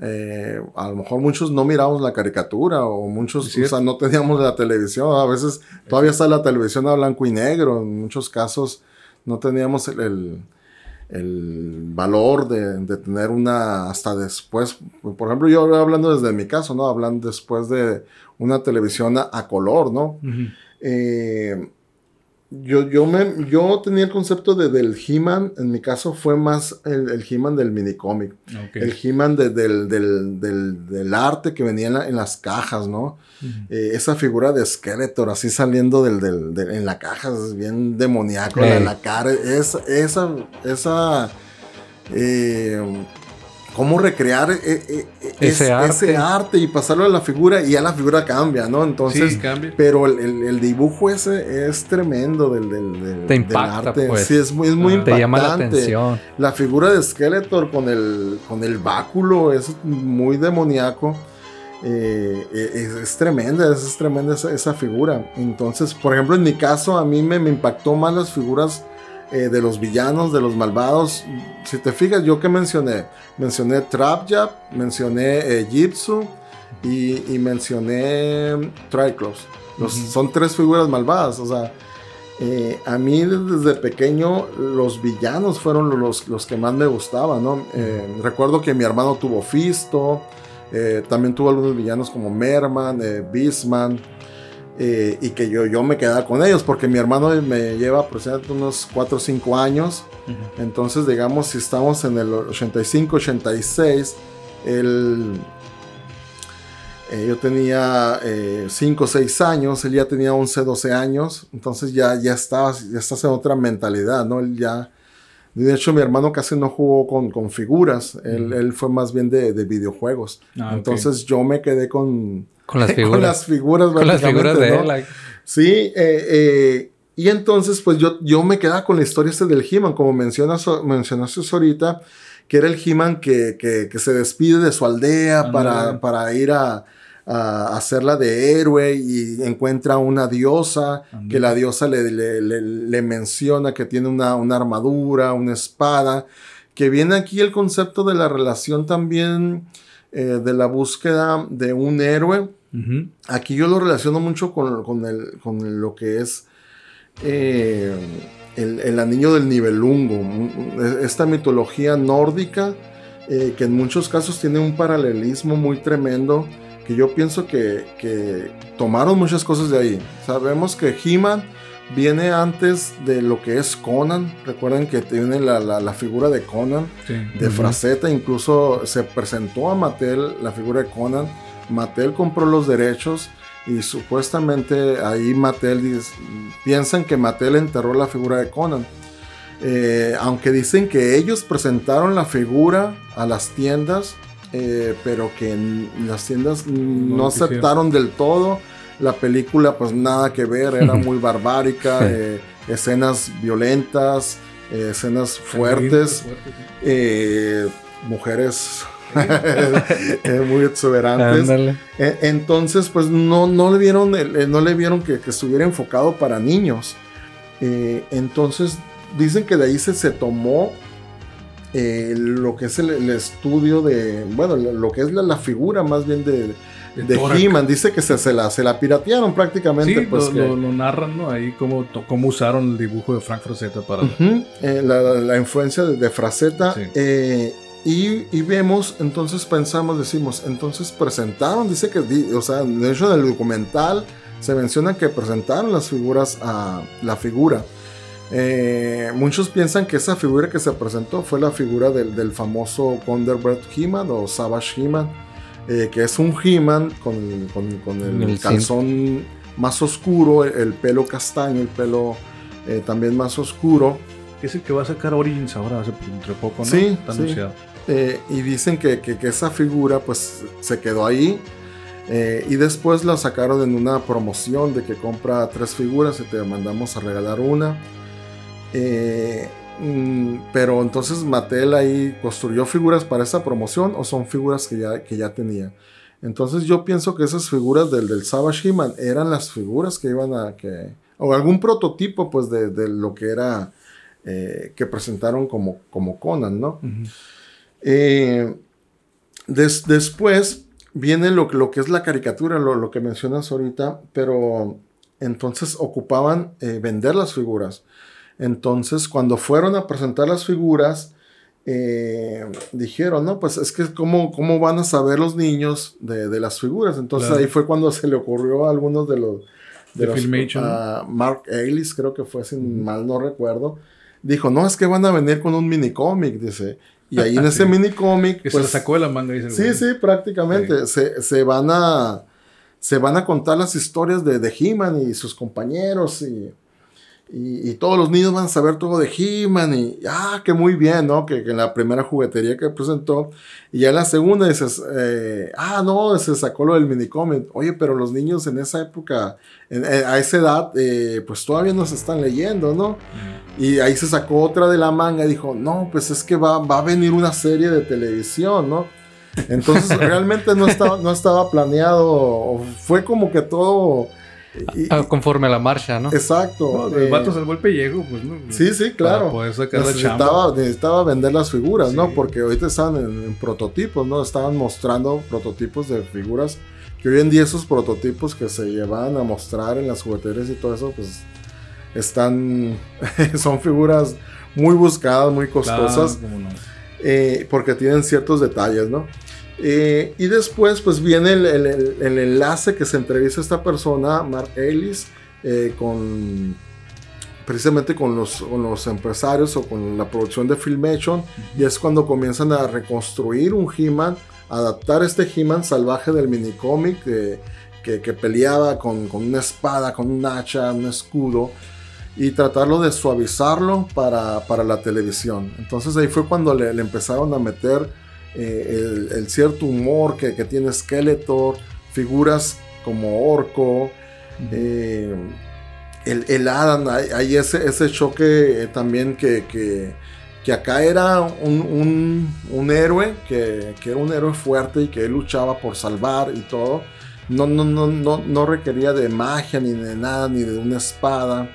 eh, a lo mejor muchos no mirábamos la caricatura o muchos, o sea, no teníamos la televisión, a veces todavía está la televisión a blanco y negro, en muchos casos no teníamos el- el, el valor de, de tener una hasta después. Por ejemplo, yo hablando desde mi caso, ¿no? Hablando después de una televisión a, a color, ¿no? Eh, yo, yo, me, yo tenía el concepto de, del He-Man, en mi caso fue más el, el He-Man del minicómic. Ok. El He-Man de- del, del, del, del arte que venía en, la- en las cajas, ¿no? Eh, esa figura de Skeletor así saliendo del, en la caja, es bien demoníaco, la, la cara, es, esa, esa, eh, cómo recrear eh, eh, eh, Ese es- arte. ese arte y pasarlo a la figura y ya la figura cambia, ¿no? Entonces, sí, cambia. pero el, el- el dibujo ese es tremendo del, del, del- Te del impacta, arte. pues. Sí, es muy, es muy Ah. impactante. Te llama la atención. La figura de Skeletor con el, con el báculo es muy demoníaco. Eh, es, es tremenda, es, es tremenda esa, esa figura. Entonces, por ejemplo, en mi caso, a mí me, me impactó más las figuras eh, de los villanos, de los malvados. Si te fijas, yo que mencioné, mencioné Trapjab, mencioné eh, Jitsu y, y mencioné Triclops. Los-. Son tres figuras malvadas, o sea. Eh, a mí desde pequeño los villanos fueron los, los que más me gustaban, ¿no? Eh, recuerdo que mi hermano tuvo Fisto, eh, también tuvo algunos villanos como Merman, Beastman, eh, y que yo, yo me quedaba con ellos porque mi hermano me lleva aproximadamente unos 4 o 5 años, entonces digamos si estamos en el 85, 86, él... eh, yo tenía 5 o 6 años, él ya tenía 11, 12 años, entonces ya, ya, estaba, ya estás en otra mentalidad, ¿no? Él ya... De hecho, mi hermano casi no jugó con, con figuras, él, él fue más bien de, de videojuegos. Ah, entonces yo me quedé con, Con las *laughs* con figuras. las figuras. Con las figuras de ¿no? él. like, Sí, eh, eh, y entonces pues yo, yo me quedaba con la historia este del He-Man, como mencionas, mencionaste ahorita, que era el He-Man que, que- que se despide de su aldea Ándale. para, para ir a, a hacerla de héroe y encuentra una diosa, que la diosa le, le- le- le menciona que tiene una, una armadura, una espada, que viene aquí el concepto de la relación también eh, de la búsqueda de un héroe. Aquí yo lo relaciono mucho con, con el- con lo que es eh, el, el anillo del nivelungo, un- esta mitología nórdica eh, que en muchos casos tiene un paralelismo muy tremendo, que yo pienso que, que tomaron muchas cosas de ahí. Sabemos que He-Man viene antes de lo que es Conan, recuerden que tiene la, la- la figura de Conan, Sí. de Fraceta, incluso se presentó a Mattel la figura de Conan. Mattel compró los derechos y supuestamente ahí Mattel dice- piensan que Mattel enterró la figura de Conan. Eh, aunque dicen que ellos presentaron la figura a las tiendas, eh, pero que las tiendas no, aceptaron del todo. La película pues nada que ver, era *laughs* muy barbárica, eh, escenas violentas, eh, escenas fuertes. Mujeres *laughs* muy exuberantes. Ándale. E- Entonces, pues no, no le vieron, no le vieron que, que estuviera enfocado para niños. Entonces, dicen que de ahí se, se tomó eh, lo que es el, el estudio de, bueno, lo que es la, la figura más bien de, De. He-Man. Dice que se, se la, se la piratearon prácticamente. Sí, pues, lo, que- lo- lo narran, ¿no? Ahí cómo, cómo usaron el dibujo de Frank Frazetta para... Eh, la, la- influencia de, de. Sí. eh, y, y vemos, entonces pensamos, decimos, entonces presentaron, dice que, o sea, de hecho en el documental se menciona que presentaron las figuras a la figura. Eh, muchos piensan que esa figura que se presentó fue la figura del, del famoso Wonderbread He-Man o Savage He-Man, eh, que es un He-Man con, con- con el, El calzón más oscuro, el, el pelo castaño, el pelo eh, también más oscuro. Es el que va a sacar Origins ahora, hace entre poco, ¿no? Sí, Está sí. anunciado. Eh, y dicen que, que- que esa figura pues se quedó ahí. eh, y después la sacaron en una promoción de que compra tres figuras y te mandamos a regalar una. Eh, mm, pero entonces Mattel ahí construyó figuras para esa promoción o son figuras que ya, que ya tenía. Entonces yo pienso que esas figuras del, del Savage He-Man eran las figuras que iban a... Que, o algún prototipo pues de, de lo que era... eh, que presentaron como, como Conan, ¿no? Eh, des- después viene lo, lo que es la caricatura, lo, lo que mencionas ahorita, pero entonces ocupaban eh, vender las figuras. Entonces, cuando fueron a presentar las figuras, eh, dijeron, no, pues es que cómo, cómo van a saber los niños de, de las figuras. Entonces Claro. ahí fue cuando se le ocurrió a algunos de los... De los Filmation, ¿no? a Mark Ellis, creo que fue, si mal no recuerdo. Dijo, no, es que van a venir con un mini cómic, dice. Y ahí en *laughs* ese Sí. mini cómic, Que pues, se sacó de la manga, dice Sí, sí, prácticamente. Se, se van a. Se van a contar las historias de, de He-Man y sus compañeros y, y, y todos los niños van a saber todo de He-Man y ah, que muy bien, ¿no? Que, que en la primera juguetería que presentó y ya en la segunda dices, eh, ah, no, se sacó lo del minicómic. Oye, pero los niños en esa época, en- en- a esa edad, eh, pues todavía no se están leyendo, ¿no? Y ahí se sacó otra de la manga y dijo, no, pues es que va, va a venir una serie de televisión, ¿no? Entonces *laughs* realmente no estaba, no estaba planeado, fue como que todo... y- Ah, conforme a la marcha, ¿no? exacto. No, el eh, vato salvó el pellejo, pues, ¿no? sí, sí, claro. Para poder sacar la necesitaba, chamba. necesitaba vender las figuras, ¿no? Sí. Porque ahorita estaban en, en prototipos, ¿no? Estaban mostrando prototipos de figuras que hoy en día esos prototipos que se llevan a mostrar en las jugueterías y todo eso, pues están, *laughs* son figuras muy buscadas, muy costosas. Claro, no. eh, porque tienen ciertos detalles, ¿no? Eh, y después, pues viene el, el- enlace que se entrevista esta persona, Mark Ellis, eh, con precisamente con los, con los empresarios o con la producción de Filmation, y es cuando comienzan a reconstruir un He-Man, adaptar este He-Man salvaje del minicómic eh, que, que peleaba con, con una espada, con un hacha, un escudo, y tratarlo de suavizarlo para, para la televisión. Entonces ahí fue cuando le, le empezaron a meter eh, el, el cierto humor que, que tiene Skeletor, figuras como Orco, eh, el, el Adam, hay, hay ese, ese choque eh, también que, que, que acá era un, un- un héroe, que, que era un héroe fuerte y que él luchaba por salvar y todo. No, no, no, no, no requería de magia ni de nada, ni de una espada.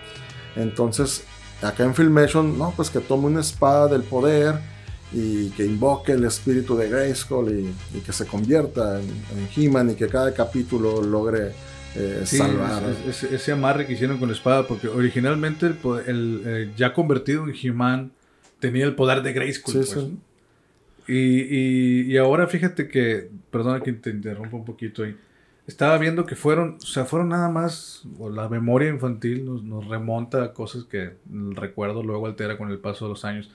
Entonces, acá en Filmation, no, pues que tome una espada del poder y que invoque el espíritu de Grayskull y, y que se convierta en, en He-Man y que cada capítulo logre eh, Sí, salvar. es- es- ese amarre que hicieron con la espada, porque originalmente el, el, eh, ya convertido en He-Man tenía el poder de Grayskull. Sí, pues, sí. y, y- y ahora fíjate que, perdona que te interrumpa un poquito ahí, estaba viendo que fueron, o sea, fueron nada más, o la memoria infantil nos, nos remonta a cosas que el recuerdo luego altera con el paso de los años.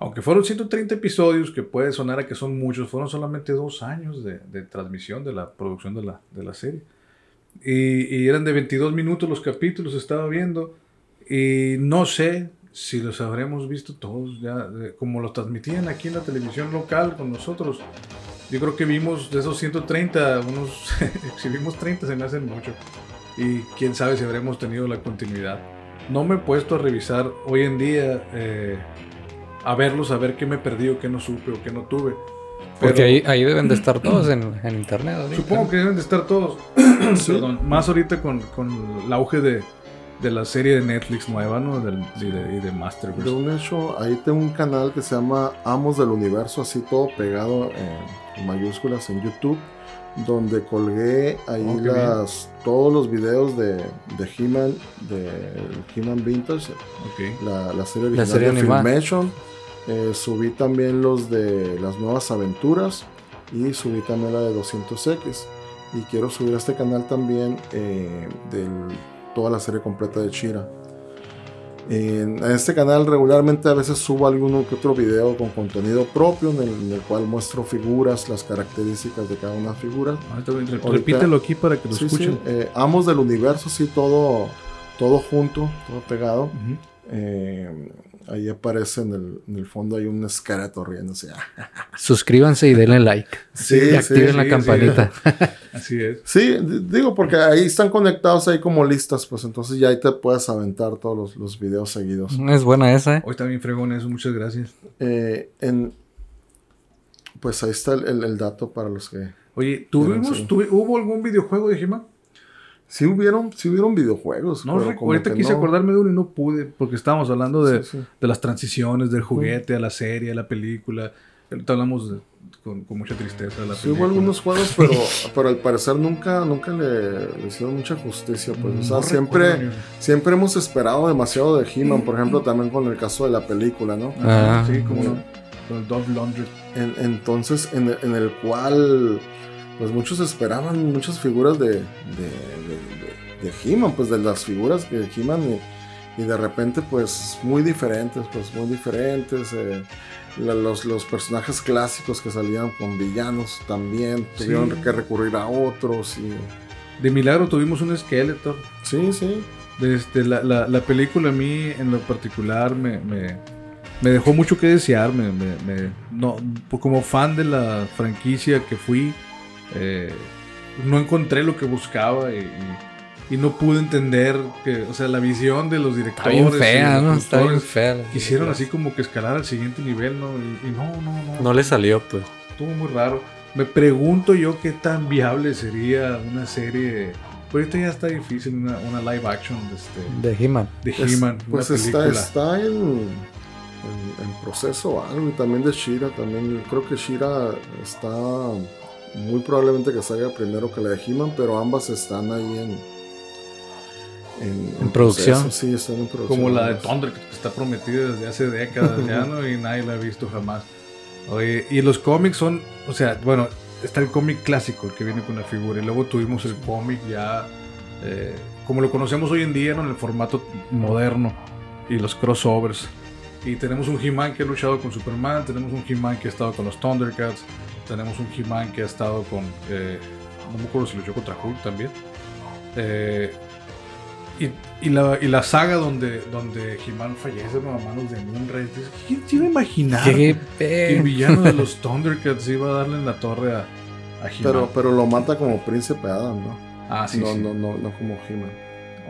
Aunque fueron 130 episodios, que puede sonar a que son muchos, fueron solamente dos años de, transmisión de la producción de la, serie. Y, eran de 22 minutos los capítulos, estaba viendo. Y no sé si los habremos visto todos ya, como los transmitían aquí en la televisión local con nosotros. Yo creo que vimos de esos 130, unos, *laughs* si vimos 30 se me hacen mucho. Y quién sabe si habremos tenido la continuidad. No me he puesto a revisar hoy en día eh, a verlos, a ver qué me perdí o qué no supe o qué no tuve. Porque Pero- ahí, ahí deben de estar todos en, en internet. ahorita. Supongo que deben de estar todos. *coughs* Perdón. Más ahorita con, con el auge de, de la serie de Netflix nueva, ¿no? Del, y, de, y de Masterverse. De un hecho, ahí tengo un canal que se llama Amos del Universo, así todo pegado en mayúsculas en YouTube, donde colgué ahí Oh, las, todos los videos de, de He-Man, de He-Man Vintage, Ok. la, la serie La original serie de. Filmation. Eh, subí también los de las nuevas aventuras y subí también la de 200X. Y quiero subir a este canal también eh, de toda la serie completa de Chira. En este canal regularmente a veces subo alguno que otro video con contenido propio en el, en el cual muestro figuras, las características de cada una re- Ahorita- repítelo aquí para que lo Sí, escuchen. sí, eh, Amos del universo, sí, todo, todo junto, todo pegado. Ujú. Eh, ahí aparece en el, en el fondo hay un esqueleto riéndose. Suscríbanse y denle like. Sí, y activen la sí, campanita. Así es. Sí, digo, porque ahí están conectados ahí como listas, pues entonces ya ahí te puedes aventar todos los, los videos seguidos. Es buena esa, ¿eh? Hoy también fregón eso, muchas gracias. Eh, en, pues ahí está el, el- el dato para los que... Oye, ¿tuvimos, ¿hubo algún videojuego de He-Man? Sí hubieron, sí hubieron videojuegos. No, pero recu- como ahorita que quise no. acordarme de uno y no pude, porque estábamos hablando de, Sí, sí. de las transiciones del juguete a la serie, a la película. Ahorita hablamos de- con, con mucha tristeza de la Sí película. hubo algunos juegos, pero, *laughs* pero al parecer nunca, nunca le, le hicieron mucha justicia. Pues, o sea, No siempre, recuerdo siempre hemos esperado demasiado de He-Man, por ejemplo, también con el caso de la película, ¿no? Ah. sí, como no. Con el Lundgren. En- entonces, en, el- en el cual, pues muchos esperaban muchas figuras de, de, de, de- de He-Man, pues de las figuras de He-Man y, y de repente, pues muy diferentes, pues muy diferentes. eh, la- los, los personajes clásicos que salían con villanos también tuvieron Sí. que recurrir a otros y... De milagro tuvimos un esqueleto. Sí, sí. Este, la, la, la película a mí en lo particular me, me, me dejó mucho que desear. Me, me- no, como fan de la franquicia que fui, eh, no encontré lo que buscaba y, y- y no pude entender que, o sea, la visión de los Está directores. bien fea, ¿no? Está bien fea. la Quisieron así como que escalar al siguiente nivel, ¿no? Y, y no, no, no. No le salió, pues. Estuvo muy raro. Me pregunto yo qué tan viable sería una serie. Pero ahorita ya está difícil una, una live action de, este, De He-Man. de Es- He-Man. pues una está, película. está en, en, en proceso algo y también de Shira también creo que Shira está muy probablemente que salga primero que la de He-Man pero ambas están ahí en en, En producción. proceso, sí están en producción Como la de ambas. Thunder, que está prometida desde hace décadas ya, ¿no? Y nadie la ha visto jamás. Oye, y los cómics son, o sea, bueno, está el cómic clásico, el que viene con la figura, y luego tuvimos el cómic ya, eh, como lo conocemos hoy en día, ¿no? En el formato moderno, y los crossovers. Y tenemos un He-Man que ha luchado con Superman, tenemos un He-Man que ha estado con los Thundercats, tenemos un He-Man que ha estado con, eh, no me acuerdo si luchó contra Hulk también. Eh, y, y la, y la saga donde, donde He-Man fallece a manos de Moonray. ¿Quién se iba a imaginar ¿Qué que el pe... villano de los *laughs* Thundercats iba a darle en la torre a, a He-Man? pero pero lo mata como príncipe Adam no ah, sí, no, sí. no no no como He-Man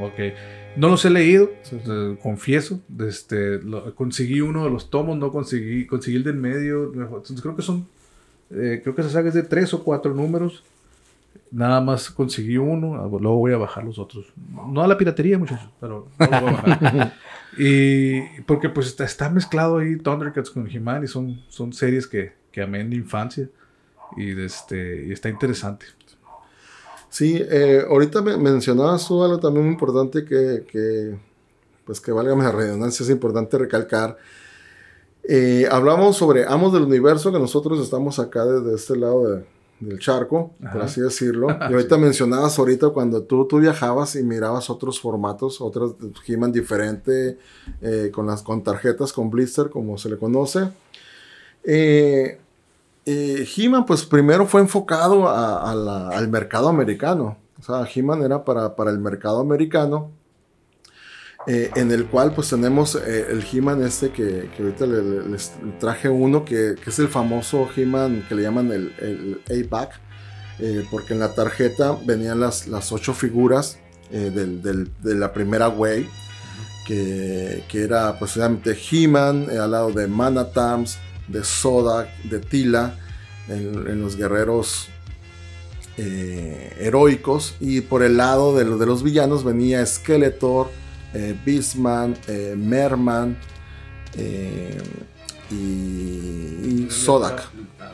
Ok. No los he leído, Sí, sí. eh, confieso. Este, lo- conseguí uno de los tomos, no conseguí, conseguí el del medio. Entonces creo que son, eh, creo que esa saga es de tres o cuatro números. Nada más conseguí uno, ah, luego voy a bajar los otros. No a la piratería, muchachos, pero no lo voy a bajar. *laughs* y porque pues está, está mezclado ahí Thundercats con He-Man y son, son series que, que amé en la infancia. Y, de este, y está interesante. Sí, eh, ahorita me mencionabas tú algo también muy importante que, que, pues que válgame la redundancia, es importante recalcar. Eh, hablamos sobre Amos del Universo, que nosotros estamos acá desde este lado de- del charco, por así decirlo. *laughs* Y ahorita mencionabas ahorita cuando tú, tú viajabas y mirabas otros formatos, otras He-Man diferente, eh, con, las, con tarjetas, con blister, como se le conoce. Eh, eh, He-Man, pues primero fue enfocado a- a la- al mercado americano. O sea, He-Man era para, para el mercado americano. Eh, en el cual, pues tenemos eh, el He-Man este que, ahorita le- le- les traje uno, que, es el famoso He-Man que le llaman el, A-Back. eh, porque en la tarjeta venían las, las ocho figuras del- de la primera Way. que, que era pues obviamente He-Man, al lado de Manatams, de Sodak, de Tila, en, los guerreros heroicos. Y por el lado de los villanos venía Skeletor, eh, Beastman, eh, Merman eh, y, y Sodak.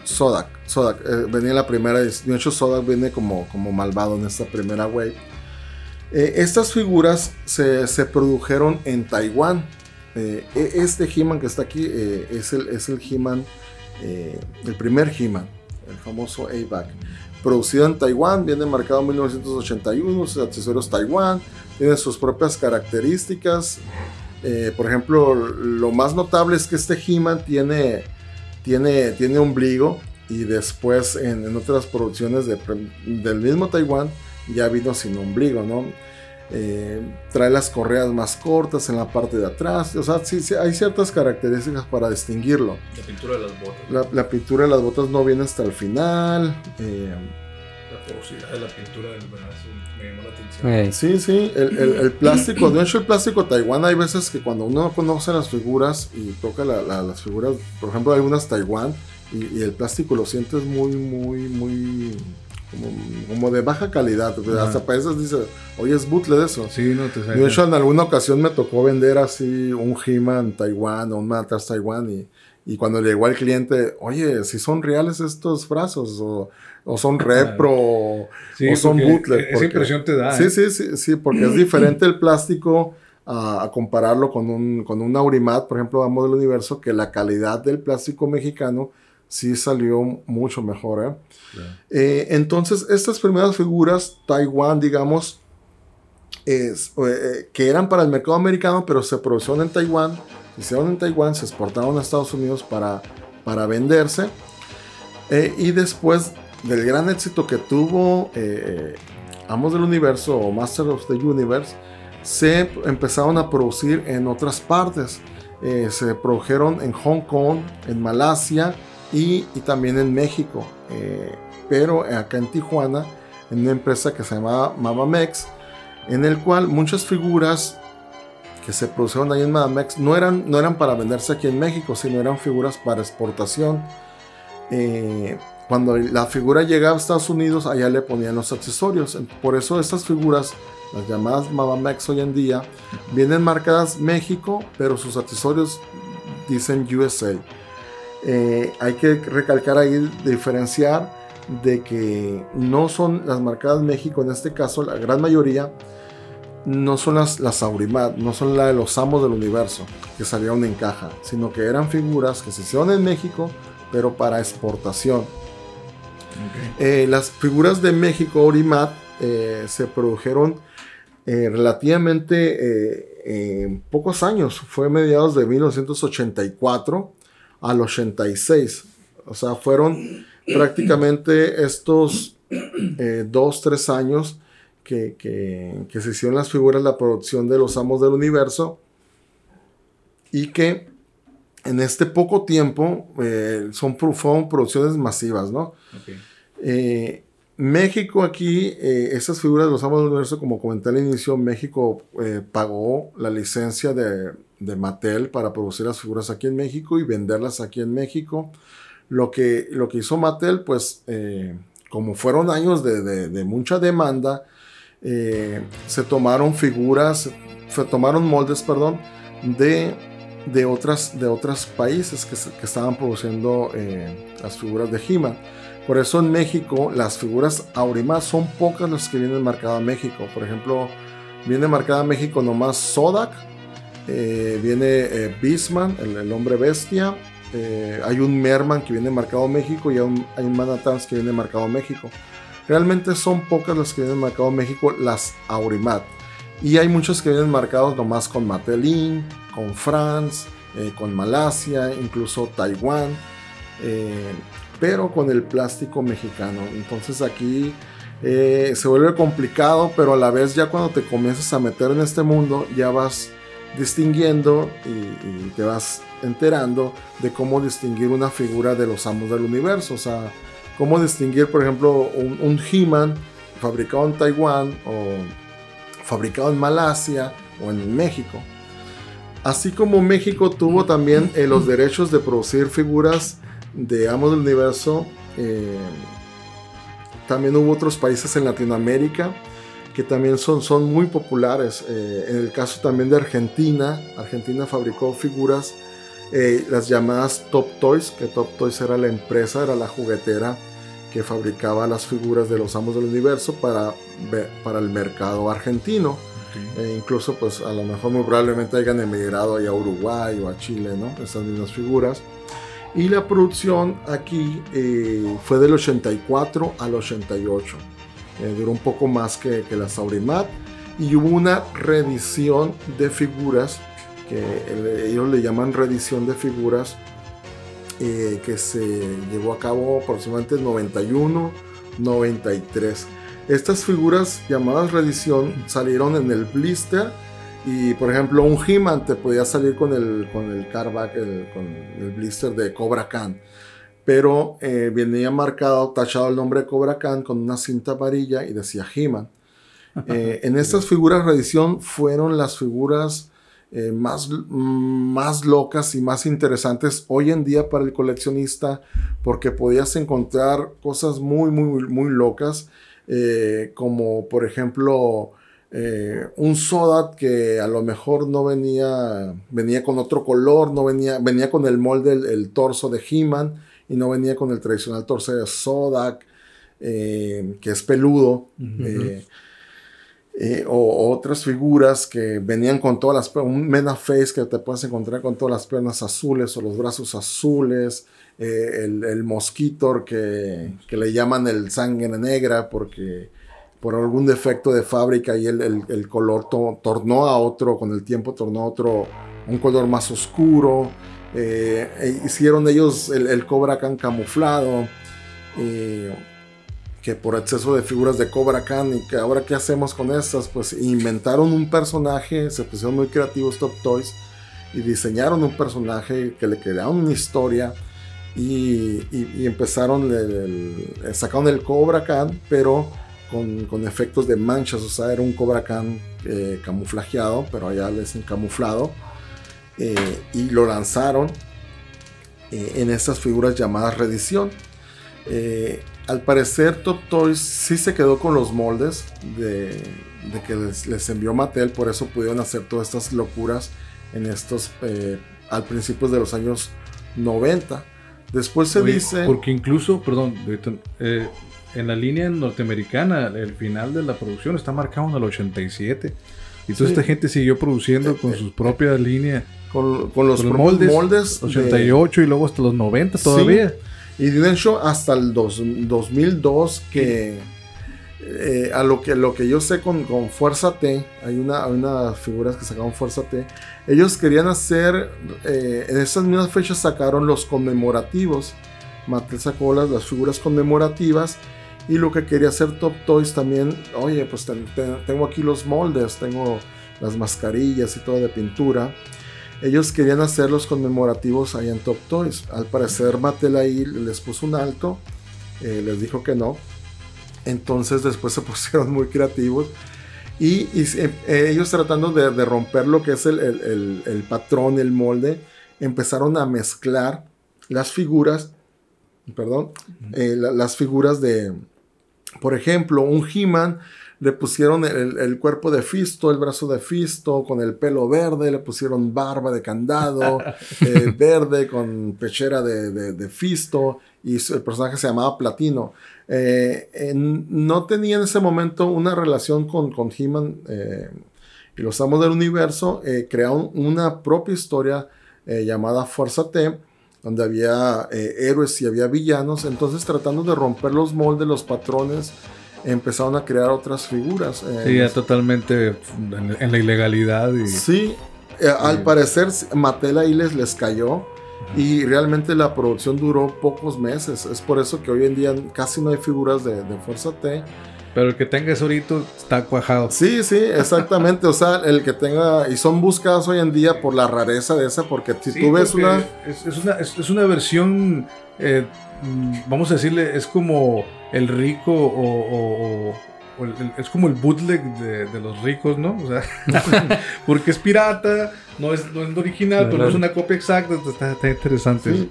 Sodak, Sodak, eh, venía la primera, de hecho Sodak viene como, como malvado en esta primera wave. Estas figuras se, se produjeron en Taiwán. E- este He-Man que está aquí es el, es el He-Man, el primer He-Man, el famoso A-Back. Producido en Taiwán, viene marcado en 1981, sus accesorios Taiwán, tiene sus propias características. Eh, por ejemplo, lo más notable es que este He-Man tiene, tiene, tiene ombligo y después en, otras producciones de- del mismo Taiwán ya vino sin ombligo, ¿no? Eh, trae las correas más cortas en la parte de atrás, o sea, sí, sí, hay ciertas características para distinguirlo. La pintura de las botas. La, la pintura de las botas no viene hasta el final. eh, La porosidad de la pintura del brazo me llamó la atención. Sí, sí, el, el- el plástico, de hecho el plástico Taiwán hay veces que cuando uno conoce las figuras y toca la- la- las figuras, por ejemplo hay unas Taiwán y, y el plástico lo sientes muy, muy, muy, como, como de baja calidad, hasta para veces dice, oye es bootleg eso. Sí, no te De hecho en alguna ocasión me tocó vender así un He-Man Taiwán o un Matas Taiwán y, y cuando llegó al cliente, oye, si son reales estos brazos o, o son repro o, Sí, o son bootleg. Esa porque- impresión te da. Sí, ¿eh? sí, sí, sí, porque es diferente el plástico a, a compararlo con un, con un Aurimat, por ejemplo, Amo del Universo, que la calidad del plástico mexicano sí salió mucho mejor. ¿eh? Eh, entonces, estas primeras figuras, Taiwán, digamos, es, eh, que eran para el mercado americano, pero se produjeron en Taiwán, se hicieron en Taiwán, se exportaron a Estados Unidos para, para venderse. Y después del gran éxito que tuvo Amos del Universo o Master of the Universe, se empezaron a producir en otras partes. Eh, se produjeron en Hong Kong, en Malasia y, también en México. Eh, pero acá en Tijuana, en una empresa que se llamaba Mamamex, en el cual muchas figuras que se produjeron ahí en Mamamex no eran, no eran para venderse aquí en México, sino eran figuras para exportación. Eh, cuando la figura llegaba a Estados Unidos, allá le ponían los accesorios. Por eso estas figuras, las llamadas Mamamex hoy en día, vienen marcadas México, pero sus accesorios dicen USA. Eh, hay que recalcar ahí, diferenciar de que no son las marcadas México, en este caso, la gran mayoría no son las, las Aurimat, no son la de los amos del universo, que salieron en caja, sino que eran figuras que se hicieron en México, pero para exportación. Eh, las figuras de México Aurimat eh, se produjeron eh, relativamente en pocos años, fue mediados de 1984 al 86, o sea, fueron prácticamente estos eh, dos, tres años que, que, que se hicieron las figuras, la producción de los amos del universo y que en este poco tiempo eh, son, fueron producciones masivas, ¿no? Eh, México aquí, eh, esas figuras de los amos del universo, como comenté al inicio, México pagó la licencia de, de Mattel para producir las figuras aquí en México y venderlas aquí en México. Lo que, lo que hizo Mattel, pues, eh, como fueron años de, de- mucha demanda, eh, se tomaron figuras, se tomaron moldes, perdón, de, de, otras, de otros países que, que estaban produciendo eh, las figuras de He-Man. Por eso en México las figuras Aurimat son pocas las que vienen marcadas a México. Por ejemplo, viene marcada a México nomás Sodak, eh, viene eh, el, hombre bestia, eh, hay un Merman que viene marcado México y hay un, hay un Manatans que viene marcado México. Realmente son pocas las que vienen marcado México, las Aurimat. Y hay muchos que vienen marcados nomás con Matelin, con France, eh, con Malasia, incluso Taiwán. pero con el plástico mexicano. Entonces aquí se vuelve complicado, pero a la vez ya cuando te comienzas a meter en este mundo, ya vas distinguiendo y, te vas enterando de cómo distinguir una figura de los amos del universo. O sea, cómo distinguir, por ejemplo, un, un He-Man fabricado en Taiwán o fabricado en Malasia o en México. Así como México tuvo también eh, los derechos de producir figuras de Amos del Universo, eh, también hubo otros países en Latinoamérica que también son, son muy populares. Eh, en el caso también de Argentina, Argentina fabricó figuras, eh, las llamadas Top Toys, que Top Toys era la empresa, era la juguetera que fabricaba las figuras de los amos del universo para, para el mercado argentino. E incluso pues a lo mejor muy probablemente hayan emigrado ahí a Uruguay o a Chile, ¿no? Esas mismas figuras. Y la producción aquí eh, fue del 84 al 88. Eh, duró un poco más que, la Saurimat. Y hubo una reedición de figuras, que el- ellos le llaman reedición de figuras, eh, que se llevó a cabo aproximadamente en 91, 93. Estas figuras llamadas reedición salieron en el blister y por ejemplo un He-Man te podía salir con el, con el carback, con el blister de Cobra Khan. Pero eh, venía marcado, tachado el nombre de Cobra Khan con una cinta amarilla y decía He-Man. *laughs* Eh, en estas figuras reedición fueron las figuras eh, más, más locas y más interesantes hoy en día para el coleccionista porque podías encontrar cosas muy, muy, muy locas, como por ejemplo un Sodat que a lo mejor no venía, venía con otro color, no venía, venía con el molde, el, el torso de He-Man y no venía con el tradicional torso de Sodak, eh, que es peludo. eh, eh, o otras figuras que venían con todas las un Menaface que te puedes encontrar con todas las piernas azules o los brazos azules, el, el mosquitor que, que le llaman el sangre negra porque por algún defecto de fábrica y el, el- el color to- tornó a otro, con el tiempo tornó a otro, un color más oscuro. Eh, e hicieron ellos el, el Cobra Khan camuflado. eh, que por exceso de figuras de Cobra Khan y que ahora qué hacemos con estas, pues inventaron un personaje, se pusieron muy creativos Top Toys y diseñaron un personaje que le crearon una historia y, empezaron, el, el- sacaron el Cobra Khan, pero con, con efectos de manchas, o sea, era un Cobra Khan eh, camuflajeado, pero allá le dicen camuflado, eh, y lo lanzaron eh, en estas figuras llamadas reedición. Eh, al parecer Top Toys sí se quedó con los moldes de, de que les, les envió Mattel, por eso pudieron hacer todas estas locuras en estos al principio de los años 90. Después se Oye, dice Porque incluso, perdón, en la línea norteamericana, el final de la producción está marcado en el 87. Y toda Sí. esta gente siguió produciendo con sus propias líneas. con, con los, con los moldes, moldes, de- 88 y luego hasta los 90 todavía. Y de hecho hasta el dos- 2002 que eh, a lo que lo que yo sé con, con Fuerza T, hay una hay unas figuras que sacaron Fuerza T, ellos querían hacer, eh, en esas mismas fechas sacaron los conmemorativos, Mattel sacó las, las figuras conmemorativas y lo que quería hacer Top Toys también, oye pues ten- ten- tengo aquí los moldes, tengo las mascarillas y todo de pintura. Ellos querían hacer los conmemorativos ahí en Top Toys. Al parecer Mattel ahí les puso un alto, eh, les dijo que no. Entonces después se *laughs* pusieron muy creativos. Y, eh, ellos tratando de, de romper lo que es el, el- el- el patrón, el molde, empezaron a mezclar las figuras, perdón, eh, la- las figuras de, por ejemplo, un He-Man le pusieron el, el cuerpo de Fisto, el brazo de Fisto, con el pelo verde, le pusieron barba de candado, *laughs* eh, verde, con pechera de, de- de Fisto, y el personaje se llamaba Platino. Eh, no tenía en ese momento una relación con, con He-Man eh, y los amos del universo, crearon una propia historia llamada Fuerza T, donde había eh, héroes y había villanos, entonces tratando de romper los moldes, los patrones, empezaron a crear otras figuras. eh, Sí, ya totalmente en, en la ilegalidad. Y, Sí, eh, al parecer Mattel ahí les, les cayó y realmente la producción duró pocos meses. Es por eso que hoy en día casi no hay figuras de, de Fuerza T. Pero el que tenga eso ahorita está cuajado. Sí, sí, exactamente. o sea, el que tenga... Y son buscadas hoy en día por la rareza de esa, porque si Sí, tú ves una... Es, es una. es- una versión. eh, mm, vamos a decirle, es como el rico o, o- o o el- el- es como el bootleg de, de los ricos, ¿no? O sea, *laughs* porque es pirata, no es, no es original, pero no es una copia exacta, está, está interesante. Sí.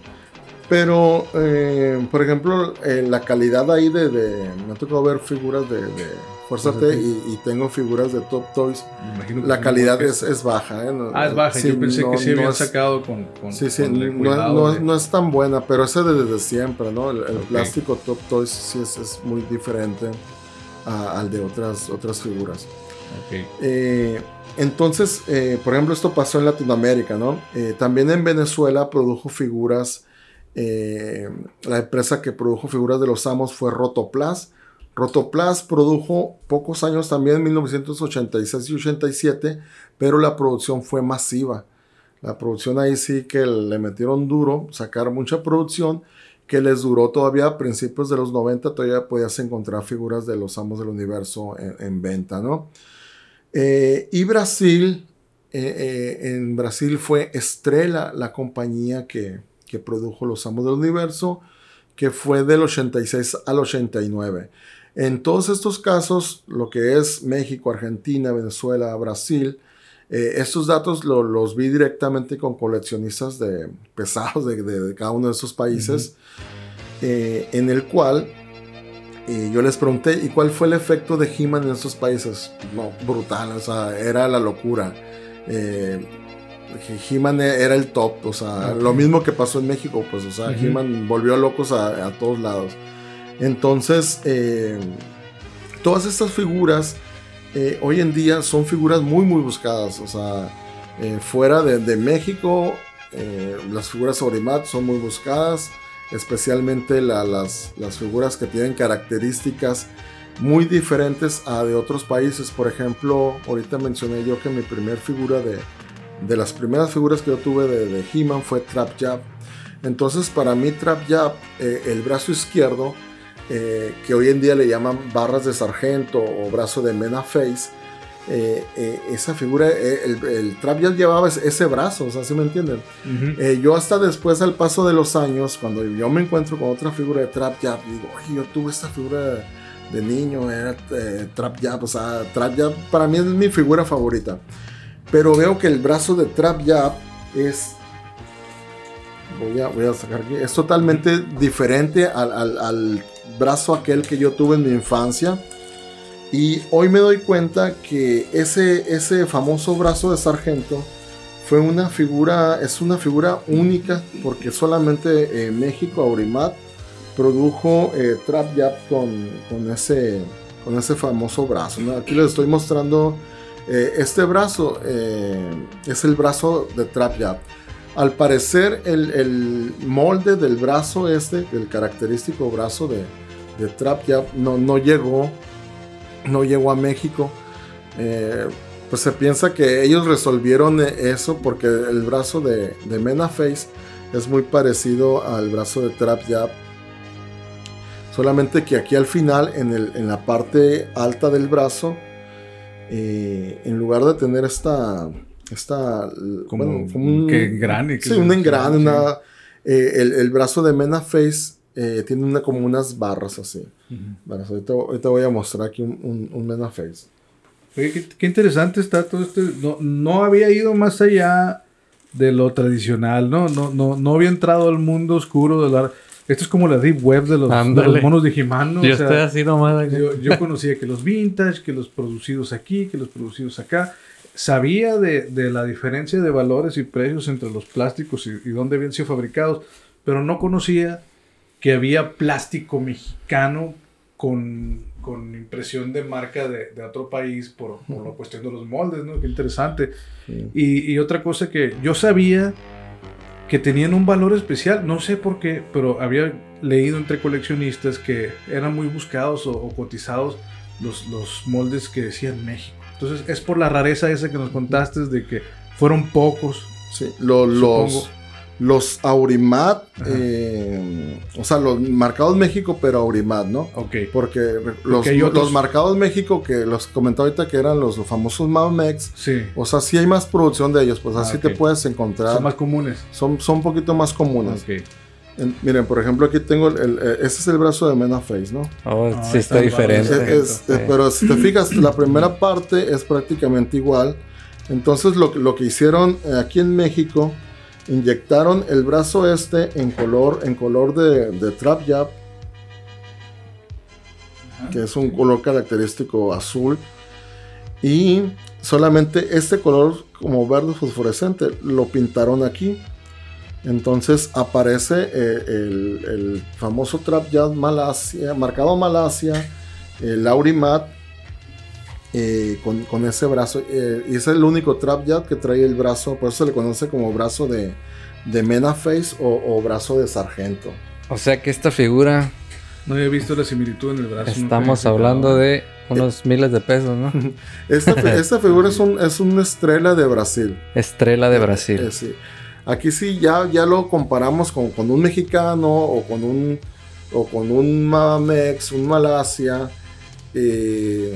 Pero, eh, por ejemplo, eh, la calidad ahí de, de- Me ha tocado ver figuras de, de Fuerza T y, y tengo figuras de Top Toys. La calidad es, es baja, ¿eh? No- Ah, es baja. sí, Yo pensé no- que sí no habían sacado con, con, Sí, sí, con el cuidado de- no es tan buena, pero de desde siempre, ¿no? El, plástico Top Toys sí es, es muy diferente a- al de otras, otras figuras. Ok. Eh, entonces, eh, por ejemplo, esto pasó en Latinoamérica, ¿no? También en Venezuela produjo figuras, eh, la empresa que produjo figuras de los amos fue Rotoplas. Rotoplas produjo pocos años también, en 1986 y 87, pero la producción fue masiva. La producción ahí sí que le metieron duro, sacar mucha producción, que les duró todavía a principios de los 90, todavía podías encontrar figuras de los amos del universo en, en venta, ¿no? Eh, y Brasil, eh, en Brasil fue Estrella la compañía que, que produjo Los Amos del Universo, que fue del 86 al 89. En todos estos casos, lo que es México, Argentina, Venezuela, Brasil, eh, estos datos lo- los vi directamente con coleccionistas de pesados de, de- de cada uno de esos países, eh, en el cual y yo les pregunté, ¿y cuál fue el efecto de He-Man en estos países? No, brutal, o sea, era la locura. He-Man era el top, o sea, lo mismo que pasó en México, pues, o sea, Ujú. He-Man volvió locos a, a todos lados. Entonces, eh, todas estas figuras eh, hoy en día son figuras muy, muy buscadas, o sea, eh, fuera de, de México, las figuras Aurimat son muy buscadas especialmente la- las, las figuras que tienen características muy diferentes a de otros países. Por ejemplo, ahorita mencioné yo que mi primer figura de, de las primeras figuras que yo tuve de, de He-Man fue Trap Jab. Entonces, para mí, Trap Jab, eh, el brazo izquierdo, eh, que hoy en día le llaman barras de sargento o brazo de Mena Face, eh, esa figura, el, el Trap Jab llevaba ese, brazo, o sea, ¿sí me entienden? Yo hasta después, al paso de los años, cuando yo me encuentro con otra figura de Trap Jab, digo, oye, yo tuve esta figura de niño, era Trap Jab, o sea, Trap Jab para mí es mi figura favorita. Pero veo que el brazo de Trap Jab es... Voy a, voy a sacar aquí. Es totalmente diferente al, al- al brazo aquel que yo tuve en mi infancia. Y hoy me doy cuenta que ese, ese famoso brazo de sargento fue una figura, es una figura única porque solamente eh, México, Aurimat, produjo eh, Trap Jab con, con, ese, con ese famoso brazo. Aquí les estoy mostrando eh, este brazo, eh, es el brazo de Trap Jab. Al parecer el, el molde del brazo este, el característico brazo de, de Trap no, no llegó, no llegó a México. Eh, pues se piensa que ellos resolvieron eso porque el brazo de, de Mena Face es muy parecido al brazo de Trap Jab. Solamente que aquí al final, en, el- en la parte alta del brazo, eh, en lugar de tener esta. esta Como, bueno, como un, que engrane. Sí, un engrane, una, eh, el, el brazo de Mena Face eh, tiene una, como unas barras así. Ujú. Barras. Ahorita, ahorita voy a mostrar aquí un, un, un Mena Face. Oye, qué, qué interesante está todo esto. No, no había ido más allá de lo tradicional, ¿no? No, no, no había entrado al mundo oscuro de la... Esto es como la deep web de los, de los monos de He-Man, ¿no? Yo O sea, estoy así nomás. yo, yo *laughs* conocía que los vintage, que los producidos aquí, que los producidos acá. Sabía de, de la diferencia de valores y precios entre los plásticos y, y dónde habían sido fabricados, pero no conocía que había plástico mexicano con, con impresión de marca de, de otro país por, por la cuestión de los moldes, ¿no? Qué interesante. Sí. Y, y otra cosa que yo sabía que tenían un valor especial, no sé por qué, pero había leído entre coleccionistas que eran muy buscados o, o cotizados los, los moldes que decían México. Entonces es por la rareza esa que nos contaste de que fueron pocos. Sí, lo- los, los Aurimat, eh, o sea, los marcados México, pero Aurimat, ¿no? Ok. Porque los, los marcados México, que los comentaba ahorita que eran los famosos Mamex, Sí. o sea, sí hay más producción de ellos, pues Ah, así te puedes encontrar. Son más comunes. Son, son un poquito más comunes. Ok. En- miren, por ejemplo, aquí tengo el, el- este es el brazo de Mena Face, ¿no? Oh, Ah, sí está está diferente. padre. Es- es- eh, pero si te fijas, la primera parte es prácticamente igual. Entonces lo, que- lo que hicieron eh, aquí en México, inyectaron el brazo este en color, en color de, de Trap Jab, que es un color característico azul. Y solamente este color como verde fosforescente lo pintaron aquí. Entonces aparece eh, el, el famoso Trap Jab Malasia, marcado Malasia, el Aurimat, eh, con, con ese brazo. eh, y es el único Trap Jab que trae el brazo, por eso se le conoce como brazo de, de Mena Face o, o brazo de sargento. O sea que esta figura, No había visto la similitud en el brazo. estamos hablando de unos miles de pesos, ¿no? *laughs* Esta, *laughs* esta figura es, un, es una estrella de Brasil. Estrella de Brasil. Eh, sí. Aquí sí ya, ya lo comparamos con, con un mexicano o con un, o con un Mamex, un Malasia. eh,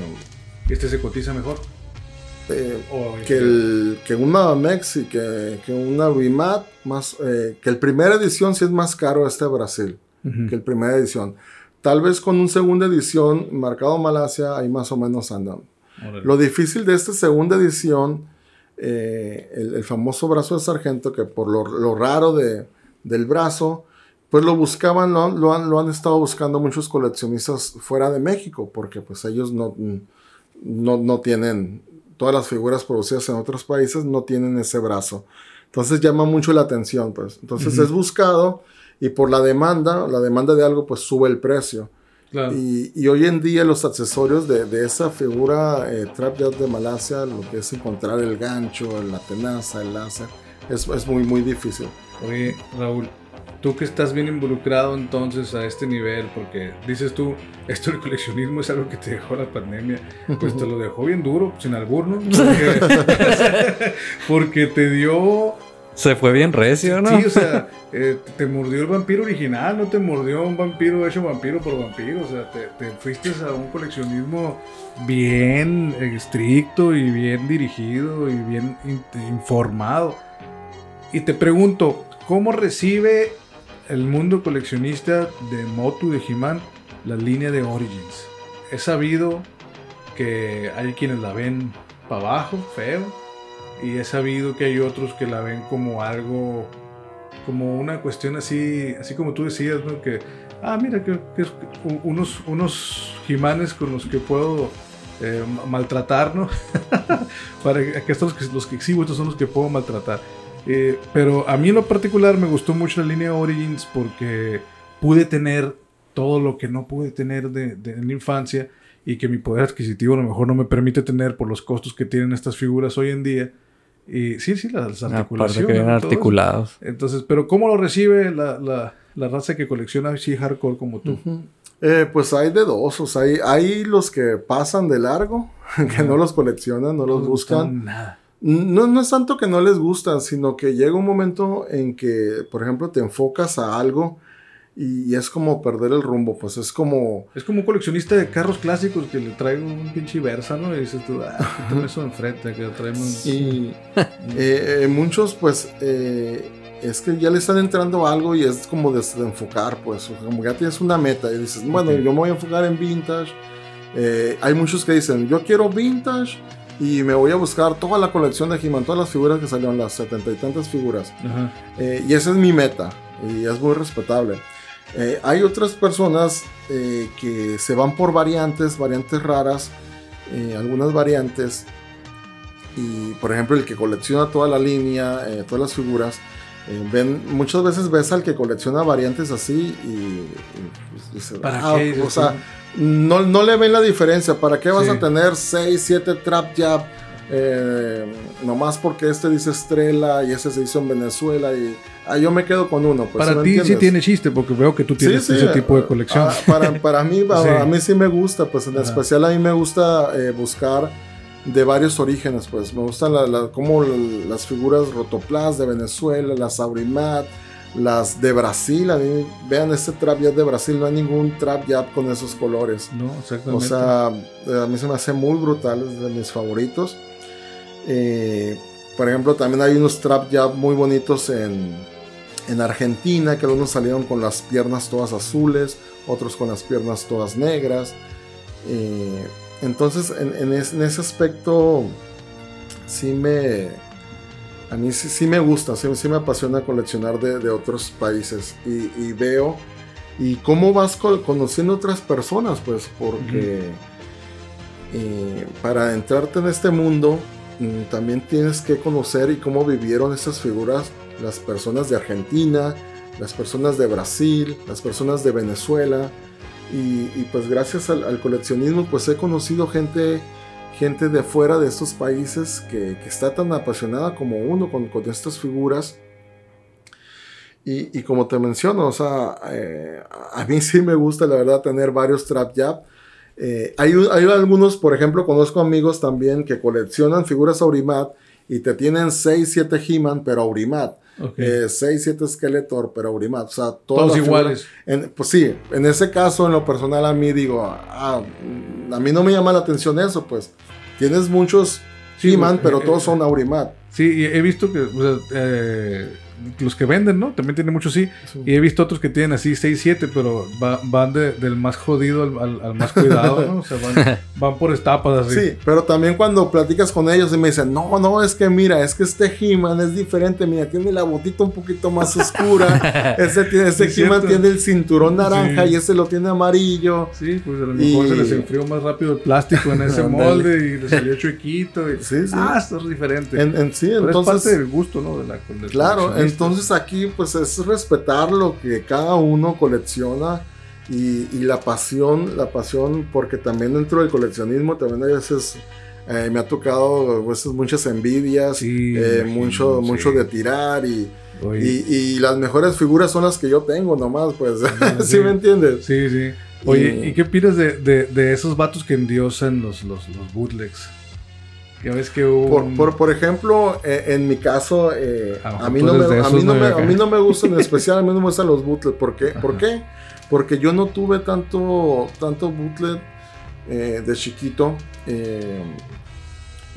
Este se cotiza mejor. eh, que, el, que un Mamex y que, que una Rimat, más, eh, que el primera edición sí es más caro este de Brasil que el primera edición. Tal vez con un segunda edición marcado Malasia, ahí más o menos andan. Órale. Lo difícil de esta segunda edición, eh, el, el famoso brazo de sargento, que por lo, lo raro de, del brazo, pues lo buscaban, lo, han- lo han, lo han estado buscando muchos coleccionistas fuera de México, porque pues ellos no, no, no tienen, todas las figuras producidas en otros países no tienen ese brazo. Entonces llama mucho la atención, pues. Entonces es buscado y por la demanda, la demanda de algo, pues sube el precio. Claro. Y, y hoy en día los accesorios de, de esa figura eh, Trap Yacht de Malasia, lo que es encontrar el gancho, la tenaza, el láser, es, es muy, muy difícil. Oye, Raúl, tú que estás bien involucrado entonces a este nivel, porque dices tú, *laughs* esto del coleccionismo es algo que te dejó la pandemia, pues te lo *laughs* dejó bien duro, sin albur, ¿no? *laughs* Porque, porque te dio, Se fue bien recio, ¿no? sí, o sea, eh, te mordió el vampiro original, no te mordió un vampiro hecho vampiro por vampiro, o sea, te, te fuiste a un coleccionismo bien estricto y bien dirigido y bien in- informado. Y te pregunto, ¿cómo recibe el mundo coleccionista de Motu, de He-Man, la línea de Origins? He sabido que hay quienes la ven para abajo, feo, y he sabido que hay otros que la ven como algo, como una cuestión así, así como tú decías, ¿no? Que, ah, mira, que, que es unos, unos He-Manes con los que puedo eh, ma- maltratar, ¿no? *laughs* Para que estos los que exhibo, estos son los que puedo maltratar. Eh, pero a mí en lo particular me gustó mucho la línea Origins porque pude tener todo lo que no pude tener de, de- en la infancia y que mi poder adquisitivo a lo mejor no me permite tener por los costos que tienen estas figuras hoy en día. Y sí, sí, las articulaciones. que eso. articulados. Entonces, pero ¿cómo lo recibe la, la, la raza que colecciona así hardcore como tú? Eh, pues hay de dos, o sea, hay, hay los que pasan de largo, *laughs* que no los coleccionan, no los No buscan. Nada. No, no es tanto que no les gustan, sino que llega un momento en que, por ejemplo, te enfocas a algo y, es como perder el rumbo, pues es como... Es como un coleccionista de carros clásicos que le trae un pinche Versa, ¿no? Y dices tú, ah, *laughs* quítame eso enfrente, que traemos un... Y eh, eh, muchos, pues, eh, es que ya le están entrando algo y es como de, de enfocar, pues, o sea, como ya tienes una meta y dices, bueno, Ok. yo me voy a enfocar en vintage. Eh, hay muchos que dicen, yo quiero vintage y me voy a buscar toda la colección de He-Man, todas las figuras que salieron, las setenta y tantas figuras. Ajá. Eh, y esa es mi meta y es muy respetable. Eh, hay otras personas eh, que se van por variantes, variantes raras, algunas variantes. Y por ejemplo, el que colecciona toda la línea, todas las figuras, eh, ven, muchas veces ves al que colecciona variantes así y, y, ¿Para "Ah, qué?" O sea, no, no le ven la diferencia. ¿Para qué vas Sí. a tener 6, 7 trap jab? Eh, nomás porque este dice estrella y ese se hizo en Venezuela y ah, yo me quedo con uno. Pues, Para ¿sí me ti sí tiene chiste, porque veo que tú tienes Sí, sí, ese tipo de ah, colección. ah, para, para mí, *laughs* a, mí sí me gusta, pues en Ajá. especial a mí me gusta eh, buscar de varios orígenes, pues me gustan la, la- como las figuras Rotoplas de Venezuela, las Aurimat, las de Brasil, a mí, vean este trap jab de Brasil, no hay ningún trap jab con esos colores. no, exactamente. O sea, a mí se me hace muy brutal, es de mis favoritos. Eh, por ejemplo, también hay unos trap jab muy bonitos en, en Argentina, que algunos salieron con las piernas todas azules, otros con las piernas todas negras. Eh, entonces, en, en es- en ese aspecto, sí me. A mí sí, sí me gusta, sí, sí me apasiona coleccionar de, de otros países. Y, y veo. Y cómo vas co- conociendo otras personas, pues, porque. eh, para entrarte en este mundo, mm, también tienes que conocer y cómo vivieron estas figuras las personas de Argentina, las personas de Brasil, las personas de Venezuela. Y, pues gracias al, coleccionismo pues he conocido gente, gente de fuera de estos países que, está tan apasionada como uno con, estas figuras. Y, como te menciono, o sea, eh, a mí sí me gusta la verdad tener varios Trap Jab. Eh, hay, hay algunos, por ejemplo, conozco amigos también que coleccionan figuras Aurimat y te tienen 6, 7 He-Man, pero Aurimat. Ok. 6, 7 Skeletor, pero Aurimat. O sea, Todos iguales. en- pues sí, en ese caso, en lo personal, a mí digo, ah, a mí no me llama la atención eso, pues. Tienes muchos Sí, He-Man, pues, pero eh, todos eh, son Aurimat. Sí, y he visto que o sea, eh, los que venden, ¿no? También tienen muchos sí. Sí. Y he visto otros que tienen así 6, 7, pero va- van de- del más jodido al, al- al más cuidado, ¿no? O sea, van, *laughs* van por etapas así. Sí, pero también cuando platicas con ellos y me dicen, no, no, es que mira, es que este He-Man es diferente, mira, tiene la botita un poquito más oscura, *laughs* ese, tiene, ese Sí, He-Man tiene el cinturón naranja Sí. y ese lo tiene amarillo. Sí, pues a lo mejor Y- se les enfrió más rápido el plástico en ese molde y le salió chuequito. Y, Sí, sí. Ah, esto es diferente. En, en sí, Pero es entonces... parte del gusto, ¿no? De la, del Claro, coleccionista. Entonces aquí pues es respetar lo que cada uno colecciona y, y la pasión, la pasión, porque también dentro del coleccionismo también hay veces eh, me ha tocado veces muchas envidias, Sí, eh, imagino, mucho, sí. mucho de tirar y, y, y las mejores figuras son las que yo tengo nomás, pues, ¿sí Sí. *laughs* me entiendes? Sí, sí. Oye, Y- ¿y qué opinas de, de, de esos vatos que endiosan los, los, los bootlegs? Que ves que hubo Por, un- por, por ejemplo, eh, en mi caso, eh, A mí no me, a, mí no a mí no me gustan, en especial a mí no me gustan los bootleg. ¿Por qué? ¿Por qué? Porque yo no tuve tanto, tanto bootleg eh, de chiquito. Eh,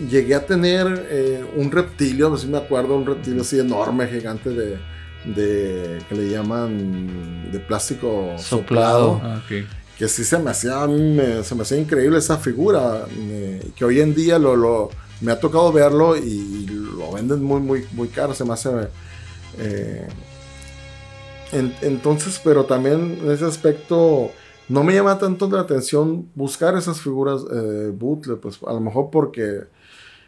llegué a tener eh, un reptilio, no sé si me acuerdo, un reptilio así enorme, gigante de, de que le llaman de plástico Soplado. soplado Ah. Que sí se me hacía, me- se me hacía increíble esa figura, eh, que hoy en día lo, lo- me ha tocado verlo y, lo venden muy, muy, muy caro, se me hace... eh, en- entonces, pero también en ese aspecto no me llama tanto la atención buscar esas figuras eh, bootleg, pues a lo mejor porque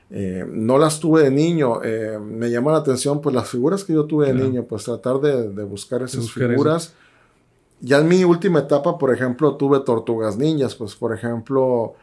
eh, no las tuve de niño, eh, me llama la atención pues las figuras que yo tuve de Claro. niño, pues tratar de, de buscar esas buscar figuras. Ya en mi última etapa, por ejemplo, tuve tortugas ninjas, pues por ejemplo,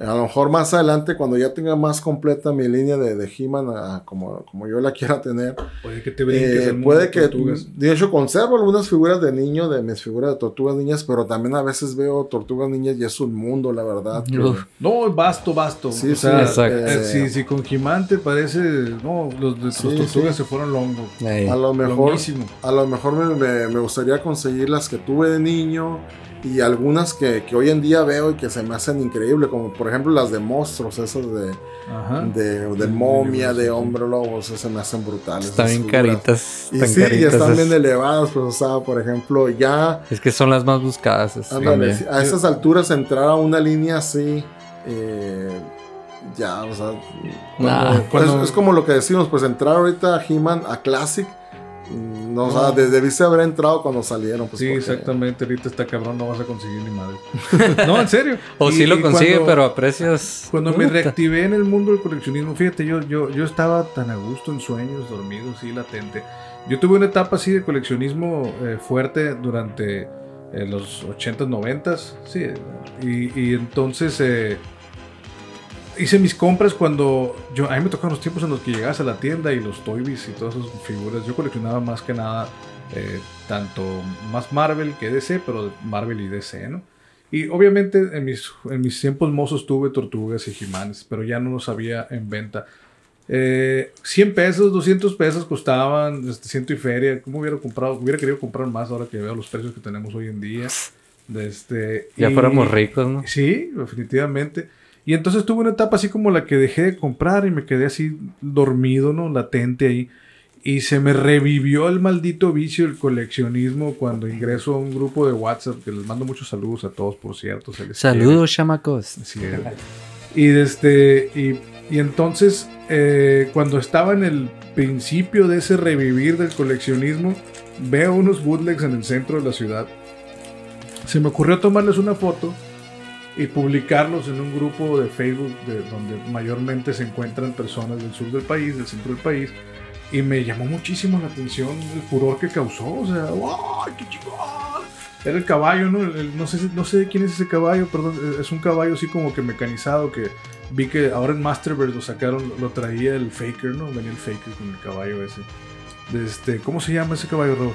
a lo mejor más adelante cuando ya tenga más completa mi línea de, de He-Man, como, como yo la quiera tener, Puede que te brinques eh, puede de que, tortugas. de hecho, conservo algunas figuras de niño, de mis figuras de tortugas niñas, pero también a veces veo tortugas niñas y es un mundo, la verdad. que-. No, basto, basto. Sí, o sea, sí, exacto. eh, si, si con He-Man te parece. No, los, de- los Sí, tortugas sí. se fueron longo. Ahí. a lo mejor, Longuísimo. a lo mejor me, me- me gustaría conseguir las que tuve de niño y algunas que, que hoy en día veo y que se me hacen increíbles, como por ejemplo las de monstruos, esas de, Ajá. de, momia, de hombre lobo, esas se me hacen brutales. Están bien caritas. Y están sí, y están esas. bien elevadas, pues, o sea, por ejemplo, ya Es que son las más buscadas. esas Ándale, a esas alturas entrar a una línea así, eh, ya, o sea, Nah. es- Cuando- es, como lo que decimos, pues entrar ahorita a He-Man, a Classic, mm, no, o sea, No. de- debiste haber entrado cuando salieron. Pues, Sí, porque- exactamente. Ahorita está cabrón, no vas a conseguir ni madre. *laughs* no, en serio. O Y- sí lo consigue, cuando- pero a precios. Cuando me reactivé en el mundo del coleccionismo, fíjate, yo, yo, yo estaba tan a gusto en sueños, dormido, sí, latente. Yo tuve una etapa así de coleccionismo eh, fuerte durante eh, los 80s, 90s, sí. Y, y entonces eh, hice mis compras cuando yo, a mí me tocaron los tiempos en los que llegabas a la tienda y los Toys y todas esas figuras. Yo coleccionaba más que nada eh, tanto más Marvel que DC, pero Marvel y DC, ¿no? Y obviamente en mis, en mis tiempos mozos tuve tortugas y jimanes, pero ya no los había en venta. Eh, 100 pesos, 200 pesos costaban, este, ciento y feria. ¿Cómo hubiera comprado? Hubiera querido comprar más ahora que veo los precios que tenemos hoy en día. De este, Ya y- fuéramos ricos, ¿no? Sí, definitivamente. Y entonces tuve una etapa así como la que dejé de comprar y me quedé así dormido, ¿no? Latente ahí. Y se me revivió el maldito vicio del coleccionismo cuando ingreso a un grupo de WhatsApp, que les mando muchos saludos a todos, por cierto. se les Saludos, chamacos. es. Y, este, y, y entonces, eh, cuando estaba en el principio de ese revivir del coleccionismo, veo unos bootlegs en el centro de la ciudad. Se me ocurrió tomarles una foto y publicarlos en un grupo de Facebook de, donde mayormente se encuentran personas del sur del país, del centro del país. Y me llamó muchísimo la atención el furor que causó. O sea, ¡ay, qué chingón! Era el caballo, ¿no? El- el- no, sé, si- no sé quién es ese caballo, perdón. Es un caballo así como que mecanizado que vi que ahora en Masterverse lo sacaron, lo traía el Faker, ¿no? Venía el Faker con el caballo ese. Este, ¿Cómo se llama ese caballo, Rob?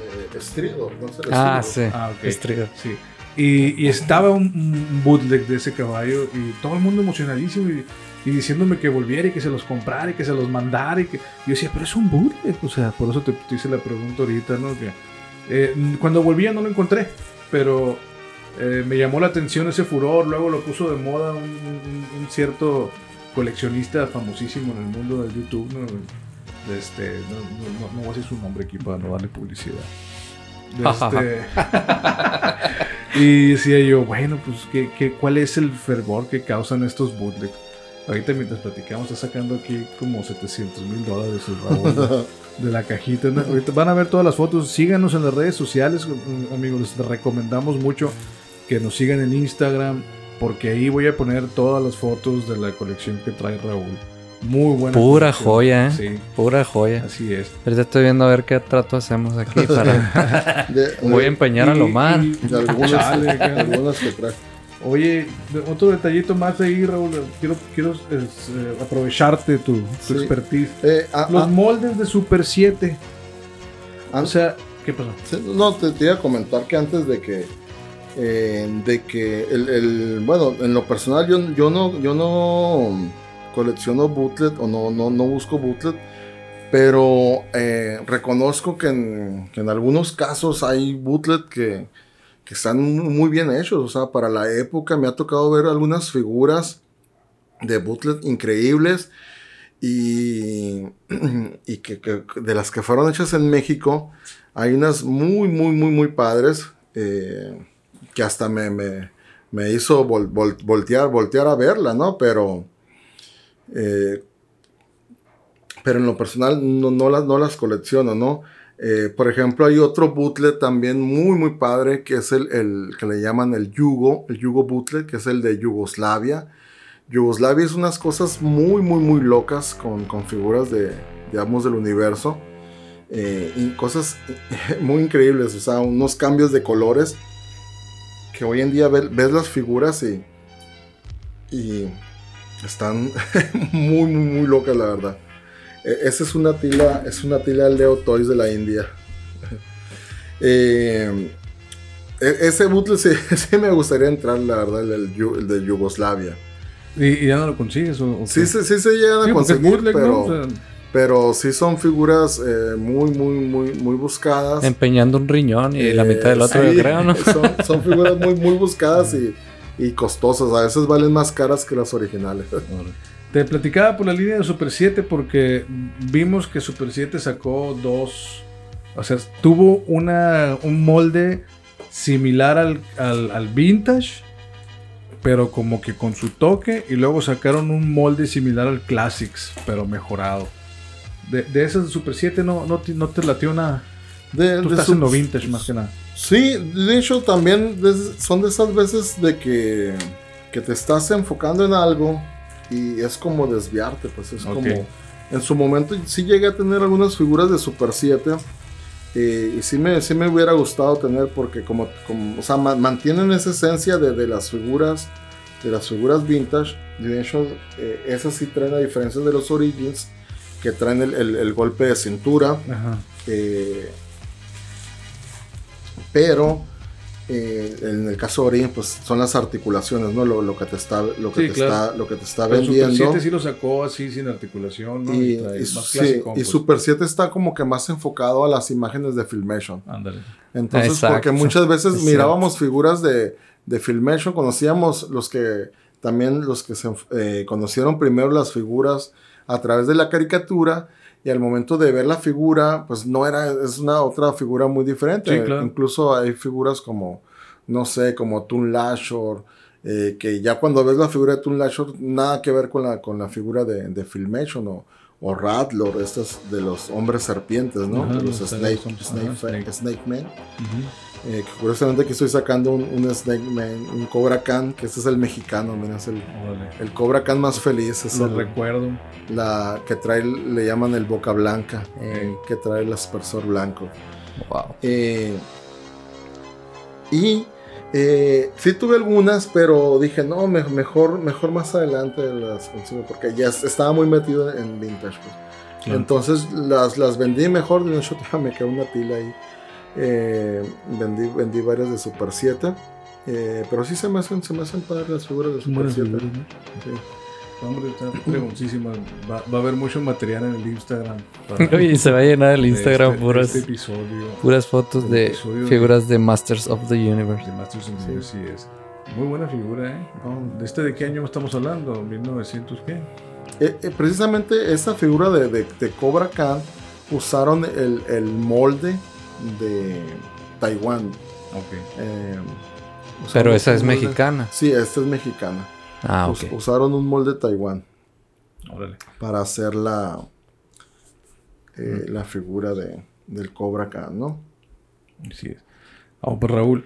Eh, estrido, no sé. Ah, sí. Ah, ok. Estrido. Sí. Y, estaba un, un bootleg de ese caballo y todo el mundo emocionadísimo y, diciéndome que volviera y que se los comprara y que se los mandara. Y que yo decía, pero es un bootleg. O sea, por eso te, hice la pregunta ahorita, ¿no? Que, eh, cuando volvía no lo encontré, pero eh, me llamó la atención ese furor. Luego lo puso de moda un, cierto coleccionista famosísimo en el mundo del YouTube, ¿no? Este, no- no- no voy a decir su nombre aquí para no darle publicidad. Este, *laughs* y decía yo, bueno, pues, ¿qué, qué, cuál es el fervor que causan estos bootlegs? Ahorita mientras platicamos está sacando aquí como 700 mil dólares el Raúl de, *laughs* de la cajita. ¿no? Ahorita van a ver todas las fotos. Síganos en las redes sociales, amigos. Les recomendamos mucho que nos sigan en Instagram porque ahí voy a poner todas las fotos de la colección que trae Raúl. Muy buena. Pura joya, ¿eh? Sí, Pura joya. así es. Ahorita estoy viendo a ver qué trato hacemos aquí *laughs* para... De- Voy a empeñar a Y- lo mal. y- de algunas, algunas que trae. Oye, otro detallito más ahí, Raúl. Quiero, quiero es, eh, aprovecharte tu, tu Sí. expertise. Eh, ah, Los ah, moldes de Super 7. ah, O sea, ¿qué pasó? Sí, No, te, te iba a comentar que antes de que. eh, de que el, el- Bueno, en lo personal, yo, yo no. Yo no colecciono bootlet o no, no, no busco bootlet. Pero eh, reconozco que en, que en algunos casos hay bootlet que, que están muy bien hechos. O sea, para la época me ha tocado ver algunas figuras de bootlet increíbles. Y, *clears throat* y que, de las que fueron hechas en México, hay unas muy, muy, muy, muy padres eh, que hasta me, me, me hizo vol- vol- voltear, voltear a verla, ¿no? Pero, eh, pero en lo personal no, las, no las colecciono, ¿no? Eh, por ejemplo, hay otro bootlet también muy, muy padre que es el, el que le llaman el Yugo, el Yugo bootlet, que es el de Yugoslavia. Yugoslavia es unas cosas muy, muy, muy locas con, con figuras de, digamos, del universo. Eh, y cosas *laughs* muy increíbles, o sea, unos cambios de colores que hoy en día ve- ves las figuras y están *laughs* muy, muy, muy locas, la verdad. E- esa es una tila, es una tila Leo Toys de la India. *laughs* Eh, e- ese bootleg sí, *laughs* sí me gustaría entrar, la verdad, el, el de Yugoslavia. ¿Y, y ya no lo consigues? O, o Sí, sí, sí se llegan a Sí, es conseguir, bootleg, pero, ¿no? O sea, pero sí son figuras eh, muy, muy, muy, muy buscadas. Empeñando un riñón y la Eh, mitad del otro, sí, yo creo, ¿no? Son, son figuras muy, muy buscadas y, y costosas. A veces valen más caras que las originales. *laughs* Te platicaba por la línea de Super 7 porque vimos que Super 7 sacó dos. O sea, tuvo una, un molde similar al, al, al vintage, pero como que con su toque. Y luego sacaron un molde similar al Classics, pero mejorado. De, de esas de Super 7 no, no, te, no te latió nada. De, Tú de estás su- en lo vintage más que nada. Sí, de hecho también son de esas veces de que, que te estás enfocando en algo y es como desviarte, pues es Ok. como... En su momento sí llegué a tener algunas figuras de Super 7 eh, y sí me, sí me hubiera gustado tener porque como, como o sea, ma- mantienen esa esencia de, de las figuras de las figuras vintage. De hecho, eh, esas sí traen a diferencia de los Origins que traen el, el- el golpe de cintura. Ajá. Eh, pero eh, en el caso de Origin, pues son las articulaciones, ¿no? Lo, lo que te está, lo que Sí, te claro. está, lo que te está Pero Super vendiendo. 7 sí lo sacó así sin articulación, ¿no? y, y- más sí, clasicón, y pues. Super 7 está como que más enfocado a las imágenes de Filmation. Ándale. Entonces, Exacto. porque muchas veces Es mirábamos figuras de, de Filmation, conocíamos los que también los que se eh, conocieron primero las figuras a través de la caricatura y al momento de ver la figura, pues no era, es una otra figura muy diferente. Sí, claro. Incluso hay figuras como, no sé, como Toon Lashor, eh, que ya cuando ves la figura de Toon Lashor, nada que ver con la, con la figura de, de Filmation o, o Rattler, estos de los hombres serpientes, ¿no? Ajá, De los los- Snake, Snake, Snake. Snake Men. Ujú. Eh, que curiosamente aquí estoy sacando un, un Snake Man, un Cobra Khan, que este es el mexicano, mira, es el, Órale. el Cobra Khan más feliz, es Lo el, recuerdo. la que trae, le llaman el boca blanca, eh, que trae el aspersor blanco. Wow. Eh, y eh, sí tuve algunas, pero dije, no, me- mejor, mejor más adelante las consigo, porque ya es- estaba muy metido en vintage. pues. Claro. Entonces las, las vendí mejor, de hecho todavía *laughs* me quedó una pila ahí. Eh, vendí, vendí varias de Super 7. eh, pero sí se me hacen, se me hacen padres las figuras de Super buenas 7. figuras, ¿no? Sí. Hombre, está preguntísima. Va, va a haber mucho material en el Instagram. para- *laughs* Oye, se va a llenar el Instagram este- puras, este episodio puras fotos el de episodio de- figuras de Masters of the Universe. de Masters of the Universe, sí es. Muy buena figura, ¿eh? No. ¿De este de qué año estamos hablando? ¿1900 qué? Eh, eh, precisamente esa figura de, de- de Cobra Khan usaron el, el molde de Taiwán. Ok. eh, Pero esa es molde- mexicana. Sí, esta es mexicana. Ah, Us- usaron un molde de Taiwán Órale. para hacer la, eh, la figura de, del Cobra Khan, ¿no? Así es. Vamos, pues Raúl,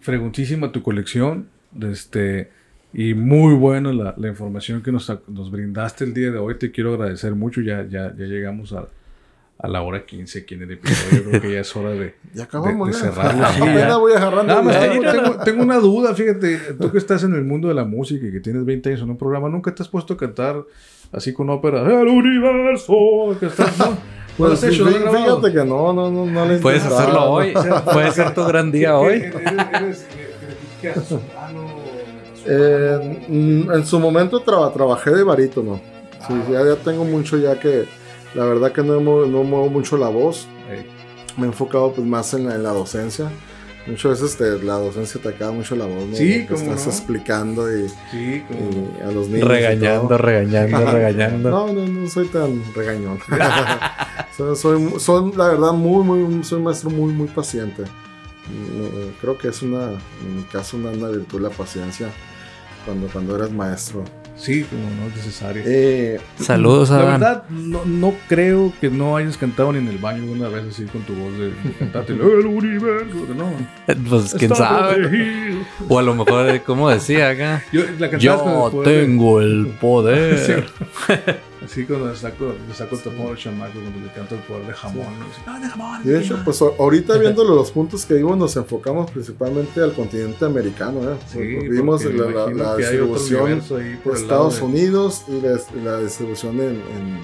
freguntísima tu colección. Este, y muy buena la, la información que nos, nos brindaste el día de hoy. Te quiero agradecer mucho. Ya, ya, ya llegamos a, a la hora 15 aquí en el episodio. Yo creo que ya es hora de, *laughs* Ya acabamos, de- de ¿no? cerrarlo, *laughs* sí, ya. voy agarrando. Nada más tengo, tengo- *laughs* tengo una duda, fíjate, tú que estás en el mundo de la música y que tienes 20 años en un programa, ¿nunca te has puesto a cantar así con ópera? ¡El universo! Que estás, ¿no? ¿No lo Pues hecho? Fíjate que no, no, no, no le Puedes hacerlo hoy. Puede ser tu gran día ¿Qué- hoy. eres- eres-. Eh, mm, en su momento traba- trabajé de barítono. Sí, ya, ya tengo mucho ya que la verdad que no, no muevo mucho la voz. Eh, Me he enfocado pues más en la, en la docencia. Muchas veces te- la docencia te acaba mucho la voz. ¿no? Sí, cómo Estás no. explicando y, sí, como... y a los niños. y Regañando, regañando, regañando. No, no, no soy tan regañón. *laughs* soy, soy, soy, la verdad, muy, muy, soy un maestro muy, muy paciente. Mm, Creo que es una, en mi caso, una, una virtud la paciencia cuando, cuando eres maestro. Sí, como no es necesario. Eh, Saludos, La Adán. verdad, no, no creo que no hayas cantado ni en el baño una vez así con tu voz de, de cantarte el universo. No. *laughs* Pues quién Está sabe. protegido. O a lo mejor, como decía acá. Yo, la Yo el poder de- tengo el *laughs* poder. Sí. *laughs* Así cuando saco, le saco el al chamaco, cuando le canto el poder de jamón. ¿no? Así, "Ah, de jamón! y de hecho, pues ahorita *laughs* viendo los puntos que vimos, nos enfocamos principalmente al continente americano. ¿eh? Sí, vimos la, distribución por el Estados de- Unidos y la, y la distribución en- en,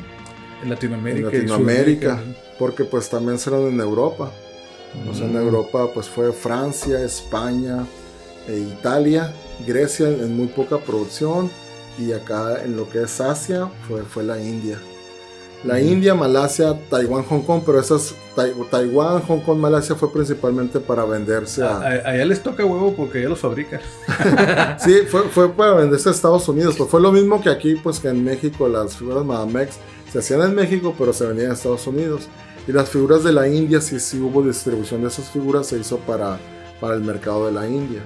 En Latinoamérica. en Latinoamérica, porque pues también serán en Europa. O sea, en Mm. Europa pues fue Francia, España, e Italia, Grecia en muy poca producción y acá en lo que es Asia fue, fue la India. La. India, Malasia, Taiwán, Hong Kong, pero esas Tai- Taiwán, Hong Kong, Malasia fue principalmente para venderse A- a... a- allá les toca huevo porque allá los fabrican. *laughs* Sí, fue, fue para venderse a Estados Unidos, pues fue lo mismo que aquí, pues que en México las figuras Madamex se hacían en México, pero se vendían en Estados Unidos. Y las figuras de la India, sí, sí hubo distribución de esas figuras, se hizo para, para el mercado de la India.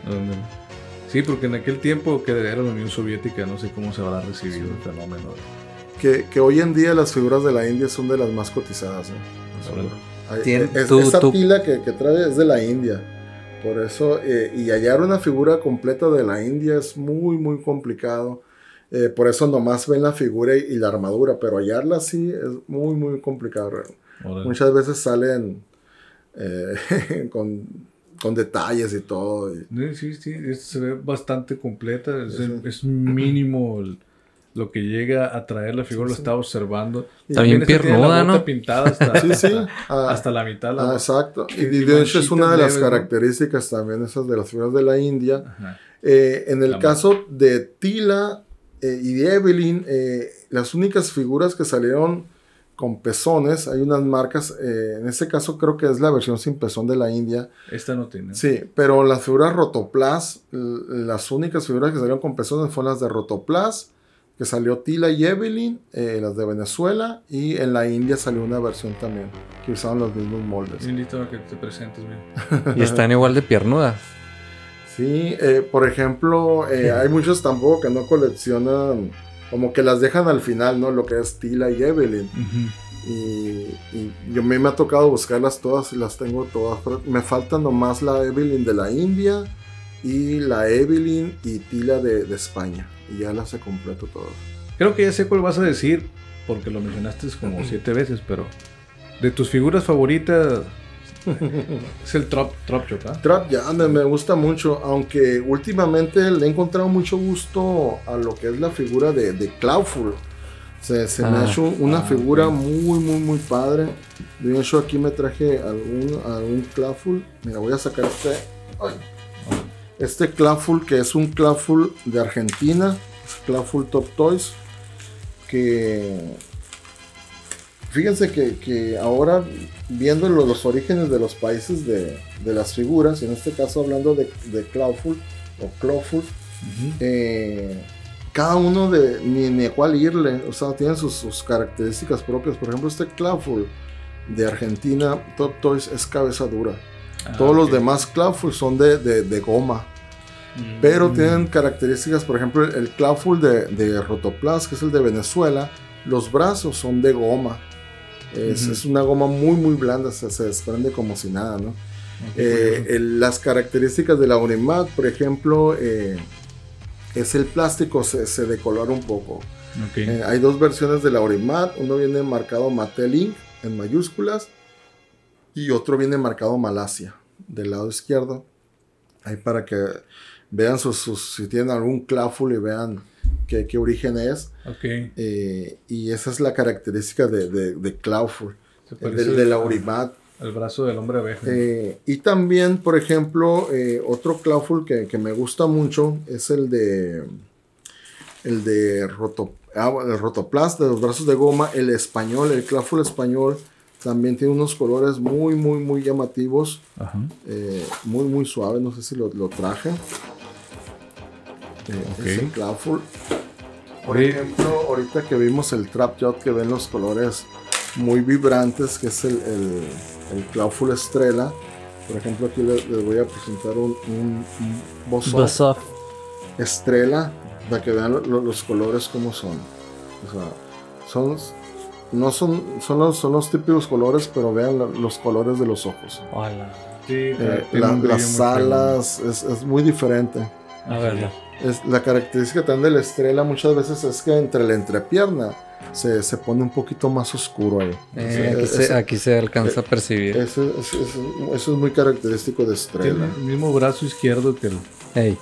Sí, porque en aquel tiempo que era la Unión Soviética, no sé cómo se habrá recibido el fenómeno. Que, que hoy en día las figuras de la India son de las más cotizadas. ¿eh? Hay- es- tú- esa tú- tila que, que trae es de la India. Por eso, eh, y hallar una figura completa de la India es muy, muy complicado. Eh, por eso nomás ven la figura y, y la armadura, pero hallarla así es muy, muy complicado. Órale. Muchas veces salen eh, *laughs* con, con detalles y todo. y- Sí, sí, es- se ve bastante completa. Es, Sí. es mínimo el- lo que llega a traer la figura, Sí, lo sí. estaba observando. y También piernuda, ¿no? pintada hasta, Sí, sí. ah, hasta la mitad. La ah, exacto. Y, Y de hecho es una de las características también esas de las figuras de la India. Eh, en el La caso de Tila eh, y de Evelyn, eh, las únicas figuras que salieron con pezones, hay unas marcas, eh, en este caso creo que es la versión sin pezón de la India, Esta no tiene. sí, pero las figuras Rotoplas, las únicas figuras que salieron con pezones fueron las de Rotoplas, que salió Tila y Evelyn, eh, las de Venezuela, y en la India salió una versión también, que usaban los mismos moldes. Invito a que te presentes, mira. *laughs* Y están igual de piernudas. Sí, eh, por ejemplo, eh, *laughs* hay muchos tampoco que no coleccionan, como que las dejan al final, ¿no? Lo que es Tila y Evelyn. Y, y yo a mí me ha tocado buscarlas todas y las tengo todas. pero me falta nomás la Evelyn de la India y la Evelyn y Tila de, de España. Y ya las he completo todas. Creo que ya sé cuál vas a decir, porque lo mencionaste como siete veces, pero de tus figuras favoritas es el Trop, Trop Shop, ¿ah? Trap ya me, me gusta mucho, aunque últimamente le he encontrado mucho gusto a lo que es la figura de, de Cloudful. Se, se me Ah, ha hecho una ah, figura muy, muy, muy padre. De hecho, aquí me traje algún, algún Cloudful. Mira, voy a sacar este. ay. Este Cloudful, que es un Cloudful de Argentina. Cloudful Top Toys. Que. Fíjense que, que ahora, viendo lo- los orígenes de los países de, de las figuras, y en este caso hablando de, de Cloudful o Clawful, eh, cada uno de ni, ni a cuál irle, o sea, tienen sus, sus características propias. Por ejemplo, este Clawful de Argentina, Top Toys, es cabeza dura. Ah, Todos los demás Clawful son de, de- de goma, Mm. pero tienen características, por ejemplo, el, el Clawful de, de Rotoplas, que es el de Venezuela, los brazos son de goma. Es, una goma muy, muy blanda, se, se desprende como si nada, ¿no? Eh, el- las características de la Unimat, por ejemplo, eh, es el plástico se, se decolora un poco. Eh, hay dos versiones de la Orimat, uno viene marcado Mattel Inc. en mayúsculas y otro viene marcado Malasia del lado izquierdo. Ahí para que vean sus, sus- si tienen algún cláful y vean qué, qué origen es. Ok. Eh, y esa es la característica de, de, de Clawful, Se de, parece de la al- Orimat. Al brazo del hombre abeja. Eh, y también, por ejemplo, eh, otro Clawful que, que me gusta mucho es el de el de roto, ah, el Rotoplast de los brazos de goma, el español, el Clawful español, también tiene unos colores muy, muy, muy llamativos, Ajá. eh, muy, muy suaves, no sé si lo, lo traje. Eh, Ok. Ese Clawful. Por Oye. ejemplo, ahorita que vimos el Trap Yacht, que ven los colores muy vibrantes, que es el, el, el Clawful Estrella. Por ejemplo, aquí les, les voy a presentar un, un, un Boss Off Bosoff. Estrella, para que vean lo- lo- los colores como son. O sea, son, no son, son, los, son los típicos colores, pero vean lo- los colores de los ojos. Hola. Sí, Eh, la- las alas es, es muy diferente. A verlo. Es, la característica también de la estrella muchas veces es que entre la entrepierna se, se pone un poquito más oscuro ahí. Eh, aquí, se, aquí se alcanza a percibir. Eso, eso- eso- eso es muy característico de Tiene estrella. el mismo brazo izquierdo que, el, Ey,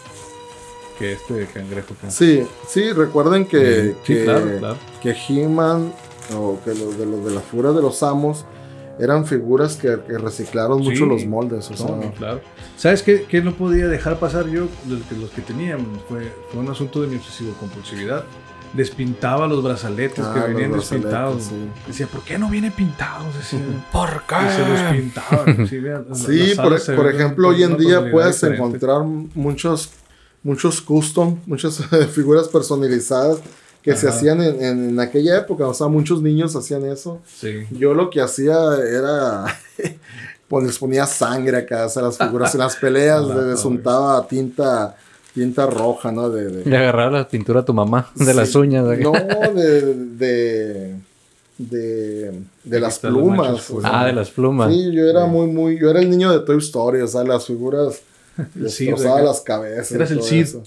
que este de cangrejo. que- Sí, sí, recuerden que, Sí, que, claro, claro. que He-Man o que los de, los de la figura de los amos eran figuras que, que reciclaron mucho Sí, los moldes. O sea, No, no, claro. ¿Sabes qué, qué no podía dejar pasar yo? Los que, los que teníamos. Fue, fue un asunto de mi obsesivo compulsividad. Despintaba los brazaletes Ah, que venían despintados. sí. Decía, ¿por qué no vienen pintados? Decía. *laughs* ¿Por y se los pintaban. Sí, vean, Sí, por, se por ven ejemplo, hoy en día puedes diferente. encontrar muchos, muchos custom, muchas *laughs* figuras personalizadas que se hacían en, en- en aquella época. O sea, muchos niños hacían eso. Sí. Yo lo que hacía era. *laughs* pues les ponía sangre acá a las figuras. En las peleas *laughs* Hola, les untaba tinta, tinta roja, ¿no? De, de- Le agarraba la pintura a tu mamá de las Sí. uñas. No, *laughs* de. de, de, de las plumas. o sea. Ah, de las plumas. Sí, yo era muy, muy. Yo era el niño de Toy Story, o sea, las figuras. Cid, destrozaba las cabezas. Eras el Cid. eso.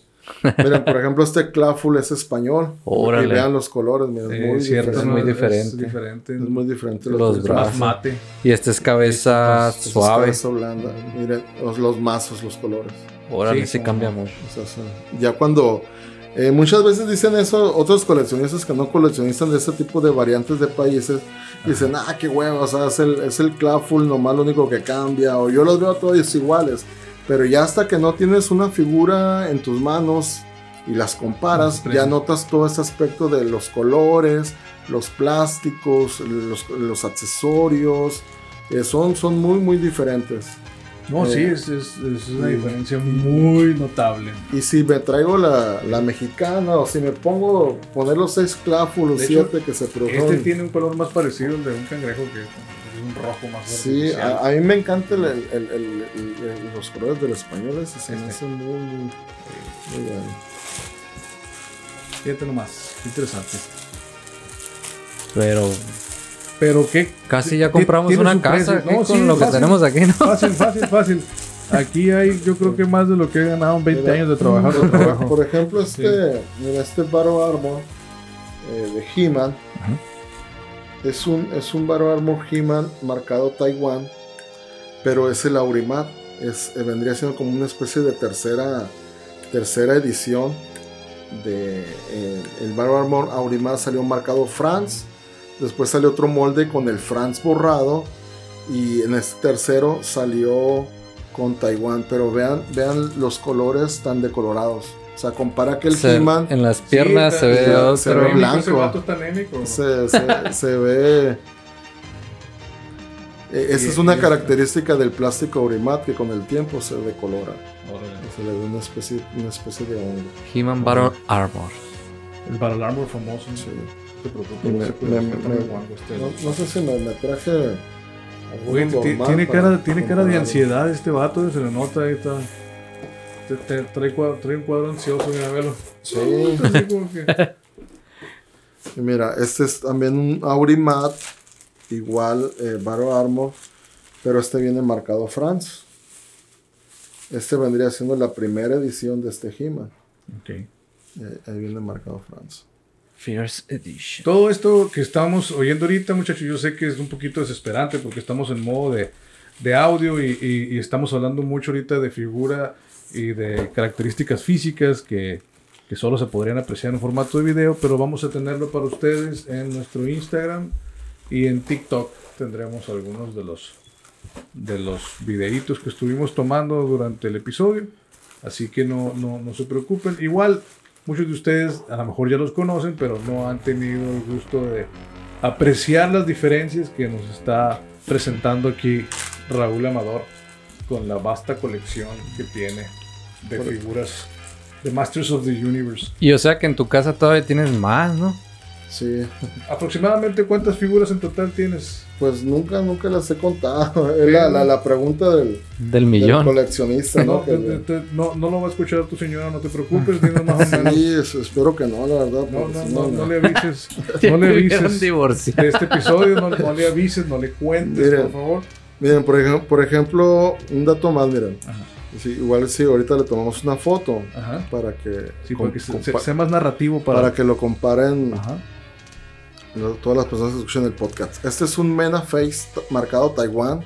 Miren, por ejemplo, este Clawful es español. Órale. Y vean los colores, miren, es Eh, muy cierto, es diferente. muy diferente. Es diferente. Es muy diferente. Los que- brazos. Más mate. Y esta es cabeza Esa es suave. cabeza blanda. Miren, los, los mazos, los colores. Órale, Sí, sí como- cambia mucho. O sea, ya cuando. eh, muchas veces dicen eso otros coleccionistas que no coleccionistas de ese tipo de variantes de países. Dicen, ah, qué huevo, o sea, es el, es el Clawful nomás lo único que cambia. O yo los veo todos iguales. Pero ya hasta que no tienes una figura en tus manos y las comparas, ya notas todo ese aspecto de los colores, los plásticos, los, los accesorios. eh, son, son muy, muy diferentes. No, Eh, sí, es, es- es una sí. diferencia muy notable. Y si me traigo la, la mexicana o si me pongo poner los seis hecho, siete que se Este produjeron. tiene un color más parecido al de un cangrejo que es un rojo más Sí, a, a mí me encantan el- el- el- el- el- los colores del español, ese se me Este. hace muy, muy, muy bueno. Fíjate nomás, interesante. Pero Pero qué casi ya compramos una casa. No, con sí, lo que fácil. tenemos aquí, ¿no? fácil, fácil, fácil. Aquí hay, yo creo que más de lo que he ganado en 20 Mira, años de trabajar. de Por, trabajo. por ejemplo, este, mira, este Battle Armor eh, de He-Man es un, es un Battle Armor He-Man marcado Taiwán, pero es el Aurimat. Es, eh, vendría siendo como una especie de tercera, tercera edición de eh, el Battle Armor Aurimat salió marcado France. Después salió otro molde con el France borrado. Y en este tercero salió con Taiwán. Pero vean, vean los colores tan decolorados. O sea, compara que el Se- He-Man en las piernas Sí, se ve se- se ve blanco. Se, se- se ve. *laughs* Eh, Esa es una característica del plástico Aurimat que con el tiempo se decolora. Órale. Se le ve una especie, una especie de hongo. He-Man Battle Armor. El Battle Armor famoso. Sí. No me- no se me- me- sé si me, me traje. normal tiene para cara, tiene cara de ansiedad este vato, se le nota ahí está. Te- te- trae, un cuadro ansioso, mira, velo. Sí. *laughs* Como que- *laughs* Y mira, este es también un Aurimat, igual eh, Battle Armor, pero este viene marcado France. Este vendría siendo la primera edición de este He-Man. Ok. Eh, ahí viene marcado France. Fierce Edition. Todo esto que estamos oyendo ahorita, muchachos, yo sé que es un poquito desesperante porque estamos en modo de, de audio y, y- y estamos hablando mucho ahorita de figura y de características físicas que, que solo se podrían apreciar en formato de video, pero vamos a tenerlo para ustedes en nuestro Instagram y en TikTok tendremos algunos de los de los videitos que estuvimos tomando durante el episodio. Así que no, no, no se preocupen. Igual, muchos de ustedes a lo mejor ya los conocen, pero no han tenido el gusto de apreciar las diferencias que nos está presentando aquí Raúl Amador con la vasta colección que tiene de figuras de Masters of the Universe. Y o sea que en tu casa todavía tienes más, ¿no? Sí, ¿Aproximadamente cuántas figuras en total tienes? pues nunca, nunca las he contado. *laughs* Es la, la, la pregunta del, Del del millón. coleccionista, ¿no? No, Que- te- te- no, no lo va a escuchar tu señora, no te preocupes, *laughs* más o menos. sí, es- espero que no, la verdad. No, no, no, no, no le avises, *laughs* no le avises de este episodio, no, no le avises, no le cuentes, Miren. por favor. Miren, por, ejemplo, por ejemplo, un dato más, miren. Ajá. Sí, igual sí, ahorita le tomamos una foto Ajá. para que, Sí, se- sea más narrativo para... para que lo comparen Ajá. todas las personas que escuchan el podcast. Este es un Mena Face marcado Taiwán.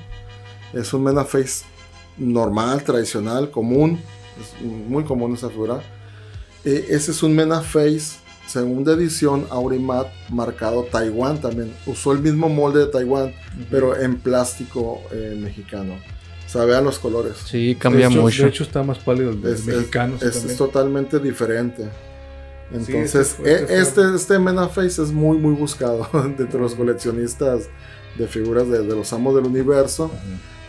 Es un Mena Face normal, tradicional, común. Es muy común esa figura. Ese es un Mena Face segunda edición Aurimat marcado Taiwán también. Usó el mismo molde de Taiwán, pero en plástico eh, mexicano. Sea, vean los colores. Sí, cambia de hecho, mucho. De hecho, está más pálido el Es, mexicano. sí, es- es totalmente diferente. Sí, Entonces, este fue- e- este este, fue- este, Mena Face es muy, muy buscado *laughs* entre los coleccionistas de figuras de, de los amos del universo.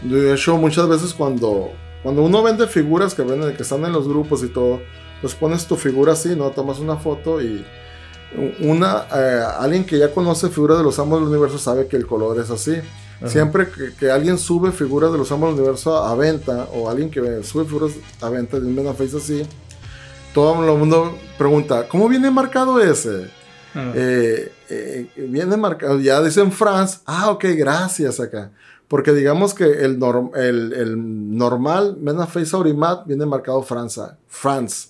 De hecho, muchas veces cuando, cuando uno vende figuras que venden, que están en los grupos y todo, pues pones tu figura así, ¿no? Tomas una foto y una, eh, alguien que ya conoce figuras de los amos del universo sabe que el color es así. Ajá. Siempre que, que alguien sube figuras de los amos del universo a venta, o alguien que sube figuras a venta de un Face así, todo el mundo pregunta, ¿cómo viene marcado ese? Eh, eh, viene marcado, ya dicen France, ah, ok, gracias acá. Porque digamos que el, norm- el, el normal Mena Face Aurimat viene marcado Franza, France.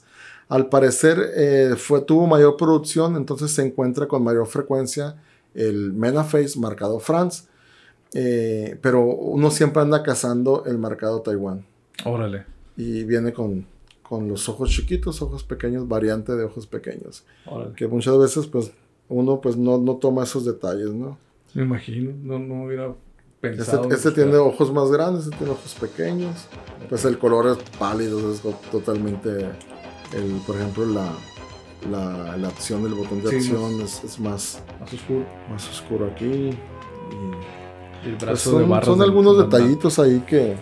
Al parecer eh, fue, tuvo mayor producción, entonces se encuentra con mayor frecuencia el Mena Face marcado France. Eh, pero uno siempre anda cazando el marcado Taiwán. Órale. Y viene con, con los ojos chiquitos, ojos pequeños, variante de ojos pequeños Órale. que muchas veces pues uno pues no, no toma esos detalles, ¿no? Me imagino, no, no hubiera Este, pensado. este tiene ojos más grandes, este tiene ojos pequeños, pues el color es pálido, es to- totalmente, el, por ejemplo la, la, la acción del botón de Sí, acción es, es más, más oscuro. más oscuro aquí. y, El pues, brazo son de barras son algunos detallitos ahí que,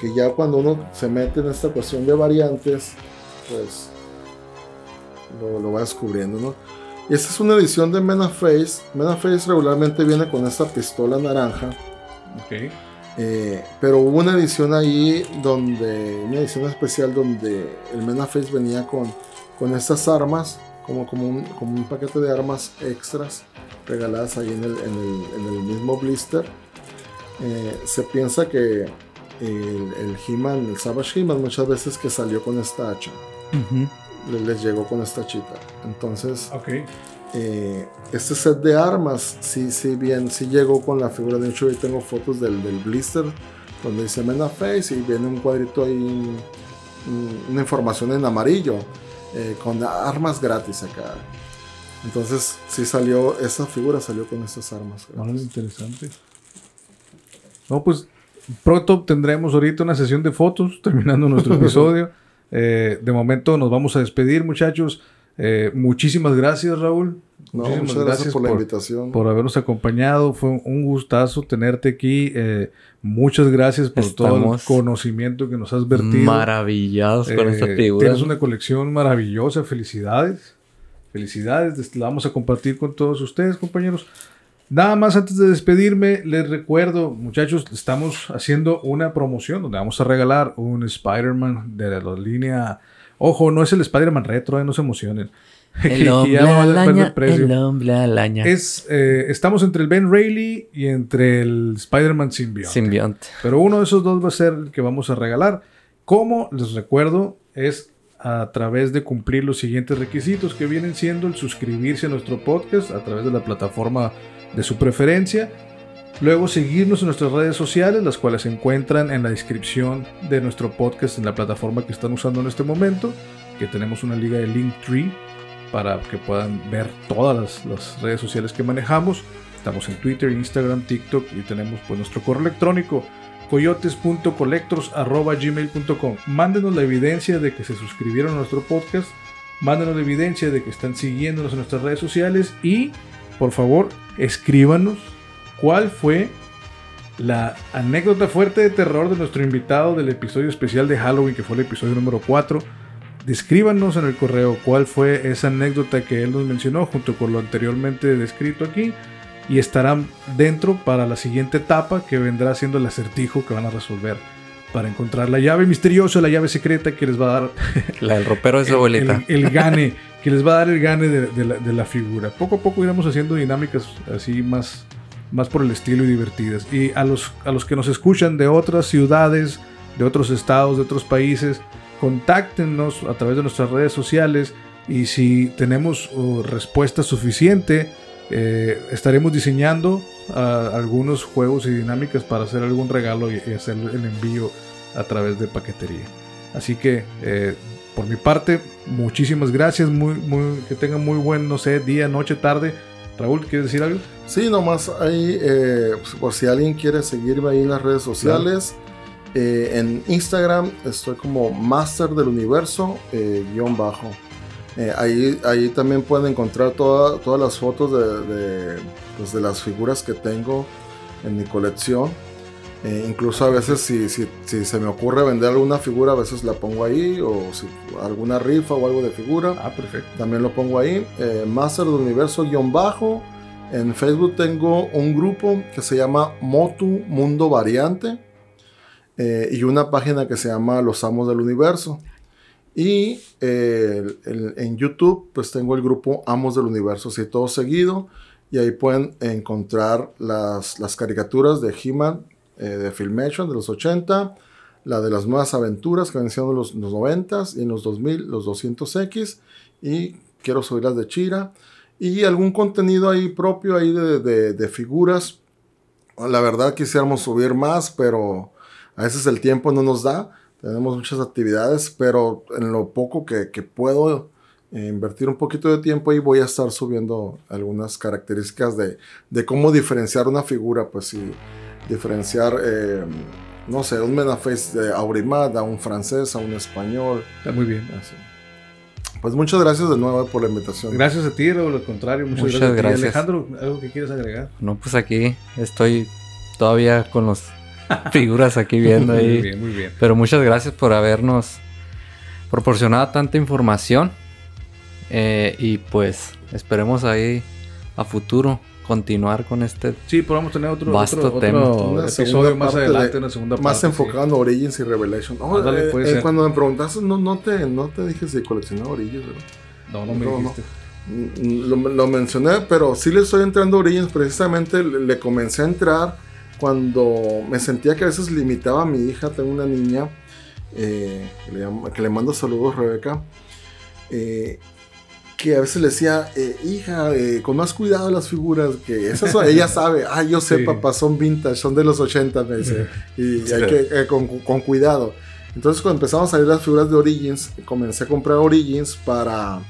que ya cuando uno se mete en esta cuestión de variantes, pues lo, lo va descubriendo, ¿no? Y esta es una edición de Mena Face. Mena Face regularmente viene con esta pistola naranja. Ok. eh, pero hubo una edición ahí donde, una edición especial donde el Mena Face venía con, con estas armas, como, como, un, como un paquete de armas extras regaladas ahí en el, en el, en el mismo blister. Eh, se piensa que el, el He-Man, el Savage He-Man, muchas veces que salió con esta hacha, le- les llegó con esta chita. Entonces, Ok. eh, este set de armas, sí, sí, bien, sí llegó con la figura de hecho. Ahí tengo fotos del, del blister donde dice Mena Face y viene un cuadrito ahí, un- una información en amarillo eh, con armas gratis acá. Entonces, sí salió, esa figura salió con estas armas. gratis. Órale, interesante. No, pues pronto tendremos ahorita una sesión de fotos *laughs* terminando nuestro episodio. *laughs* Eh, de momento nos vamos a despedir, muchachos. Eh, muchísimas gracias, Raúl. No, Muchísimas muchas gracias, por la invitación. por habernos acompañado. Fue un gustazo tenerte aquí. Eh, muchas gracias por todo el Estamos conocimiento que nos has vertido. Maravillados con Eh, esta figura. Tienes una colección maravillosa. Felicidades. Felicidades. La vamos a compartir con todos ustedes, compañeros. Nada más antes de despedirme, les recuerdo, muchachos, estamos haciendo una promoción donde vamos a regalar un Spider-Man de la línea. Ojo, no es el Spider-Man retro, eh, no se emocionen. *laughs* El hombre alaña, el hombre alaña. Es, eh, estamos entre el Ben Reilly y entre el Spider-Man Symbiote. Simbionte. Pero uno de esos dos va a ser el que vamos a regalar. Como les recuerdo, es a través de cumplir los siguientes requisitos que vienen siendo el suscribirse a nuestro podcast a través de la plataforma de su preferencia. Luego seguirnos en nuestras redes sociales, las cuales se encuentran en la descripción de nuestro podcast en la plataforma que están usando en este momento, que tenemos una liga de Linktree para que puedan ver todas las, redes sociales que manejamos. Estamos en Twitter, Instagram, TikTok y tenemos pues nuestro correo electrónico coyotes.collectors.gmail.com Mándenos la evidencia de que se suscribieron a nuestro podcast. Mándenos la evidencia de que están siguiéndonos en nuestras redes sociales. Y, por favor, escríbanos cuál fue la anécdota fuerte de terror de nuestro invitado del episodio especial de Halloween, que fue el episodio número 4. Descríbanos en el correo cuál fue esa anécdota que él nos mencionó junto con lo anteriormente descrito aquí y estarán dentro para la siguiente etapa que vendrá siendo el acertijo que van a resolver para encontrar la llave misteriosa, la llave secreta que les va a dar *laughs* La del ropero de su abuelita. el, el gane, *laughs* que les va a dar el gane de, de la, de la figura. Poco a poco iremos haciendo dinámicas así más, más por el estilo y divertidas. Y a los, a los que nos escuchan de otras ciudades, de otros estados, de otros países, contáctenos a través de nuestras redes sociales y si tenemos uh, respuesta suficiente, eh, estaremos diseñando ah, algunos juegos y dinámicas para hacer algún regalo y, y hacer el envío a través de paquetería. Así que, eh, por mi parte, muchísimas gracias. Muy, muy, que tengan muy buen, no sé, día, noche, tarde. Raúl, ¿quieres decir algo? Sí, nomás ahí, eh, por si alguien quiere seguirme ahí en las redes sociales. eh, en Instagram estoy como Master del Universo, guion bajo. Eh, ahí, ahí también pueden encontrar toda- todas las fotos de, de, pues, de las figuras que tengo en mi colección. Eh, incluso a veces si, si, si se me ocurre vender alguna figura, a veces la pongo ahí. O si alguna rifa o algo de figura. Ah, perfecto. También lo pongo ahí. eh, Master del Universo guion bajo. En Facebook tengo un grupo que se llama Motu Mundo Variante. eh, y una página que se llama Los Amos del Universo. Y eh, el- el- en YouTube pues tengo el grupo Amos del Universo, así todo seguido. Y ahí pueden encontrar las, las caricaturas de He-Man eh, de Filmation de los 80. La de las nuevas aventuras que venían siendo los, los 90s y en los 2000 los 200X y quiero subir las de Chira y algún contenido ahí propio ahí de, de- de figuras. La verdad quisiéramos subir más, pero a veces el tiempo no nos da. Tenemos muchas actividades, pero en lo poco que, que puedo eh, invertir un poquito de tiempo ahí voy a estar subiendo algunas características de, de cómo diferenciar una figura, pues sí, diferenciar, eh, no sé, un Menaface de Aurimad a un francés, a un español. Está muy bien. así. Pues muchas gracias de nuevo por la invitación. Gracias a ti. Al contrario, muchas, Muchas gracias. a ti. gracias. Alejandro, ¿algo que quieres agregar? No, pues aquí estoy todavía con los *laughs* figuras aquí viendo ahí. Muy bien, muy bien. Pero muchas gracias por habernos proporcionado tanta información. Eh, y pues esperemos ahí a futuro continuar con este. Sí, podemos tener otro, Vasto otro, tema. otro Una episodio más adelante, de- una segunda Más enfocado en Origins y Revelation. No, eh, eh, cuando me preguntaste, no, no, te, no te dije si coleccionaba Origins, ¿verdad? sí. No, no me No, dijiste. Mm, Lo, lo mencioné, pero sí le estoy entrando a Origins. Precisamente le, le comencé a entrar cuando me sentía que a veces limitaba a mi hija. Tengo una niña eh, que, le llamo- que le mando saludos, Rebeca. eh, que a veces le decía, eh, hija, con más cuidado las figuras, que esas son- ella *laughs* sabe, ah, yo sé, Sí. papá, son vintage, son de los 80, me dice, y *laughs* hay que, con, con cuidado. Entonces cuando empezamos a salir las figuras de Origins, comencé a comprar Origins para a,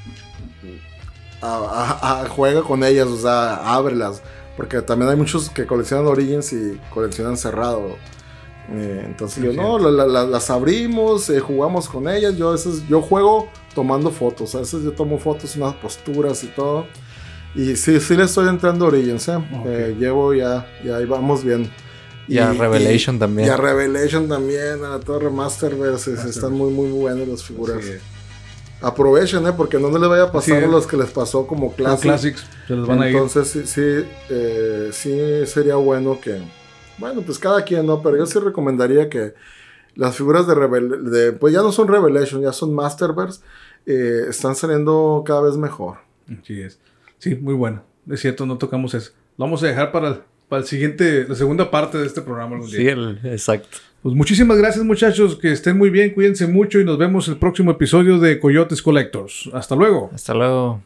a- a- juega con ellas, o sea, ábrelas. Porque también hay muchos que coleccionan Origins y coleccionan cerrado. Eh, entonces Sí, yo, no, la- la- la- las abrimos, eh, jugamos con ellas. Yo a veces, yo juego tomando fotos. A veces yo tomo fotos, unas posturas y todo. Y sí, sí le estoy entrando a Origins, ¿eh? Eh, llevo ya, ya ahí vamos bien. Y a Revelation también. Y a Revelation también, a la Torre Masterverse. Están muy, muy buenas las figuras. Sí. Aprovechen, ¿eh? Porque no les vaya a pasar Sí. a los que les pasó como. Classics se les van a ir. Entonces sí, sí, eh, sí sería bueno que, bueno, pues cada quien, ¿no? Pero yo sí recomendaría que las figuras de, Revel de pues ya no son Revelation, ya son Masterverse, eh, están saliendo cada vez mejor. Sí, es. Sí, muy bueno. Es cierto, no tocamos eso. Lo vamos a dejar para, el- para el siguiente, la segunda parte de este programa. algún día. Sí, el- exacto. Pues muchísimas gracias muchachos, que estén muy bien, cuídense mucho y nos vemos el próximo episodio de Coyotes Collectors. Hasta luego. Hasta luego.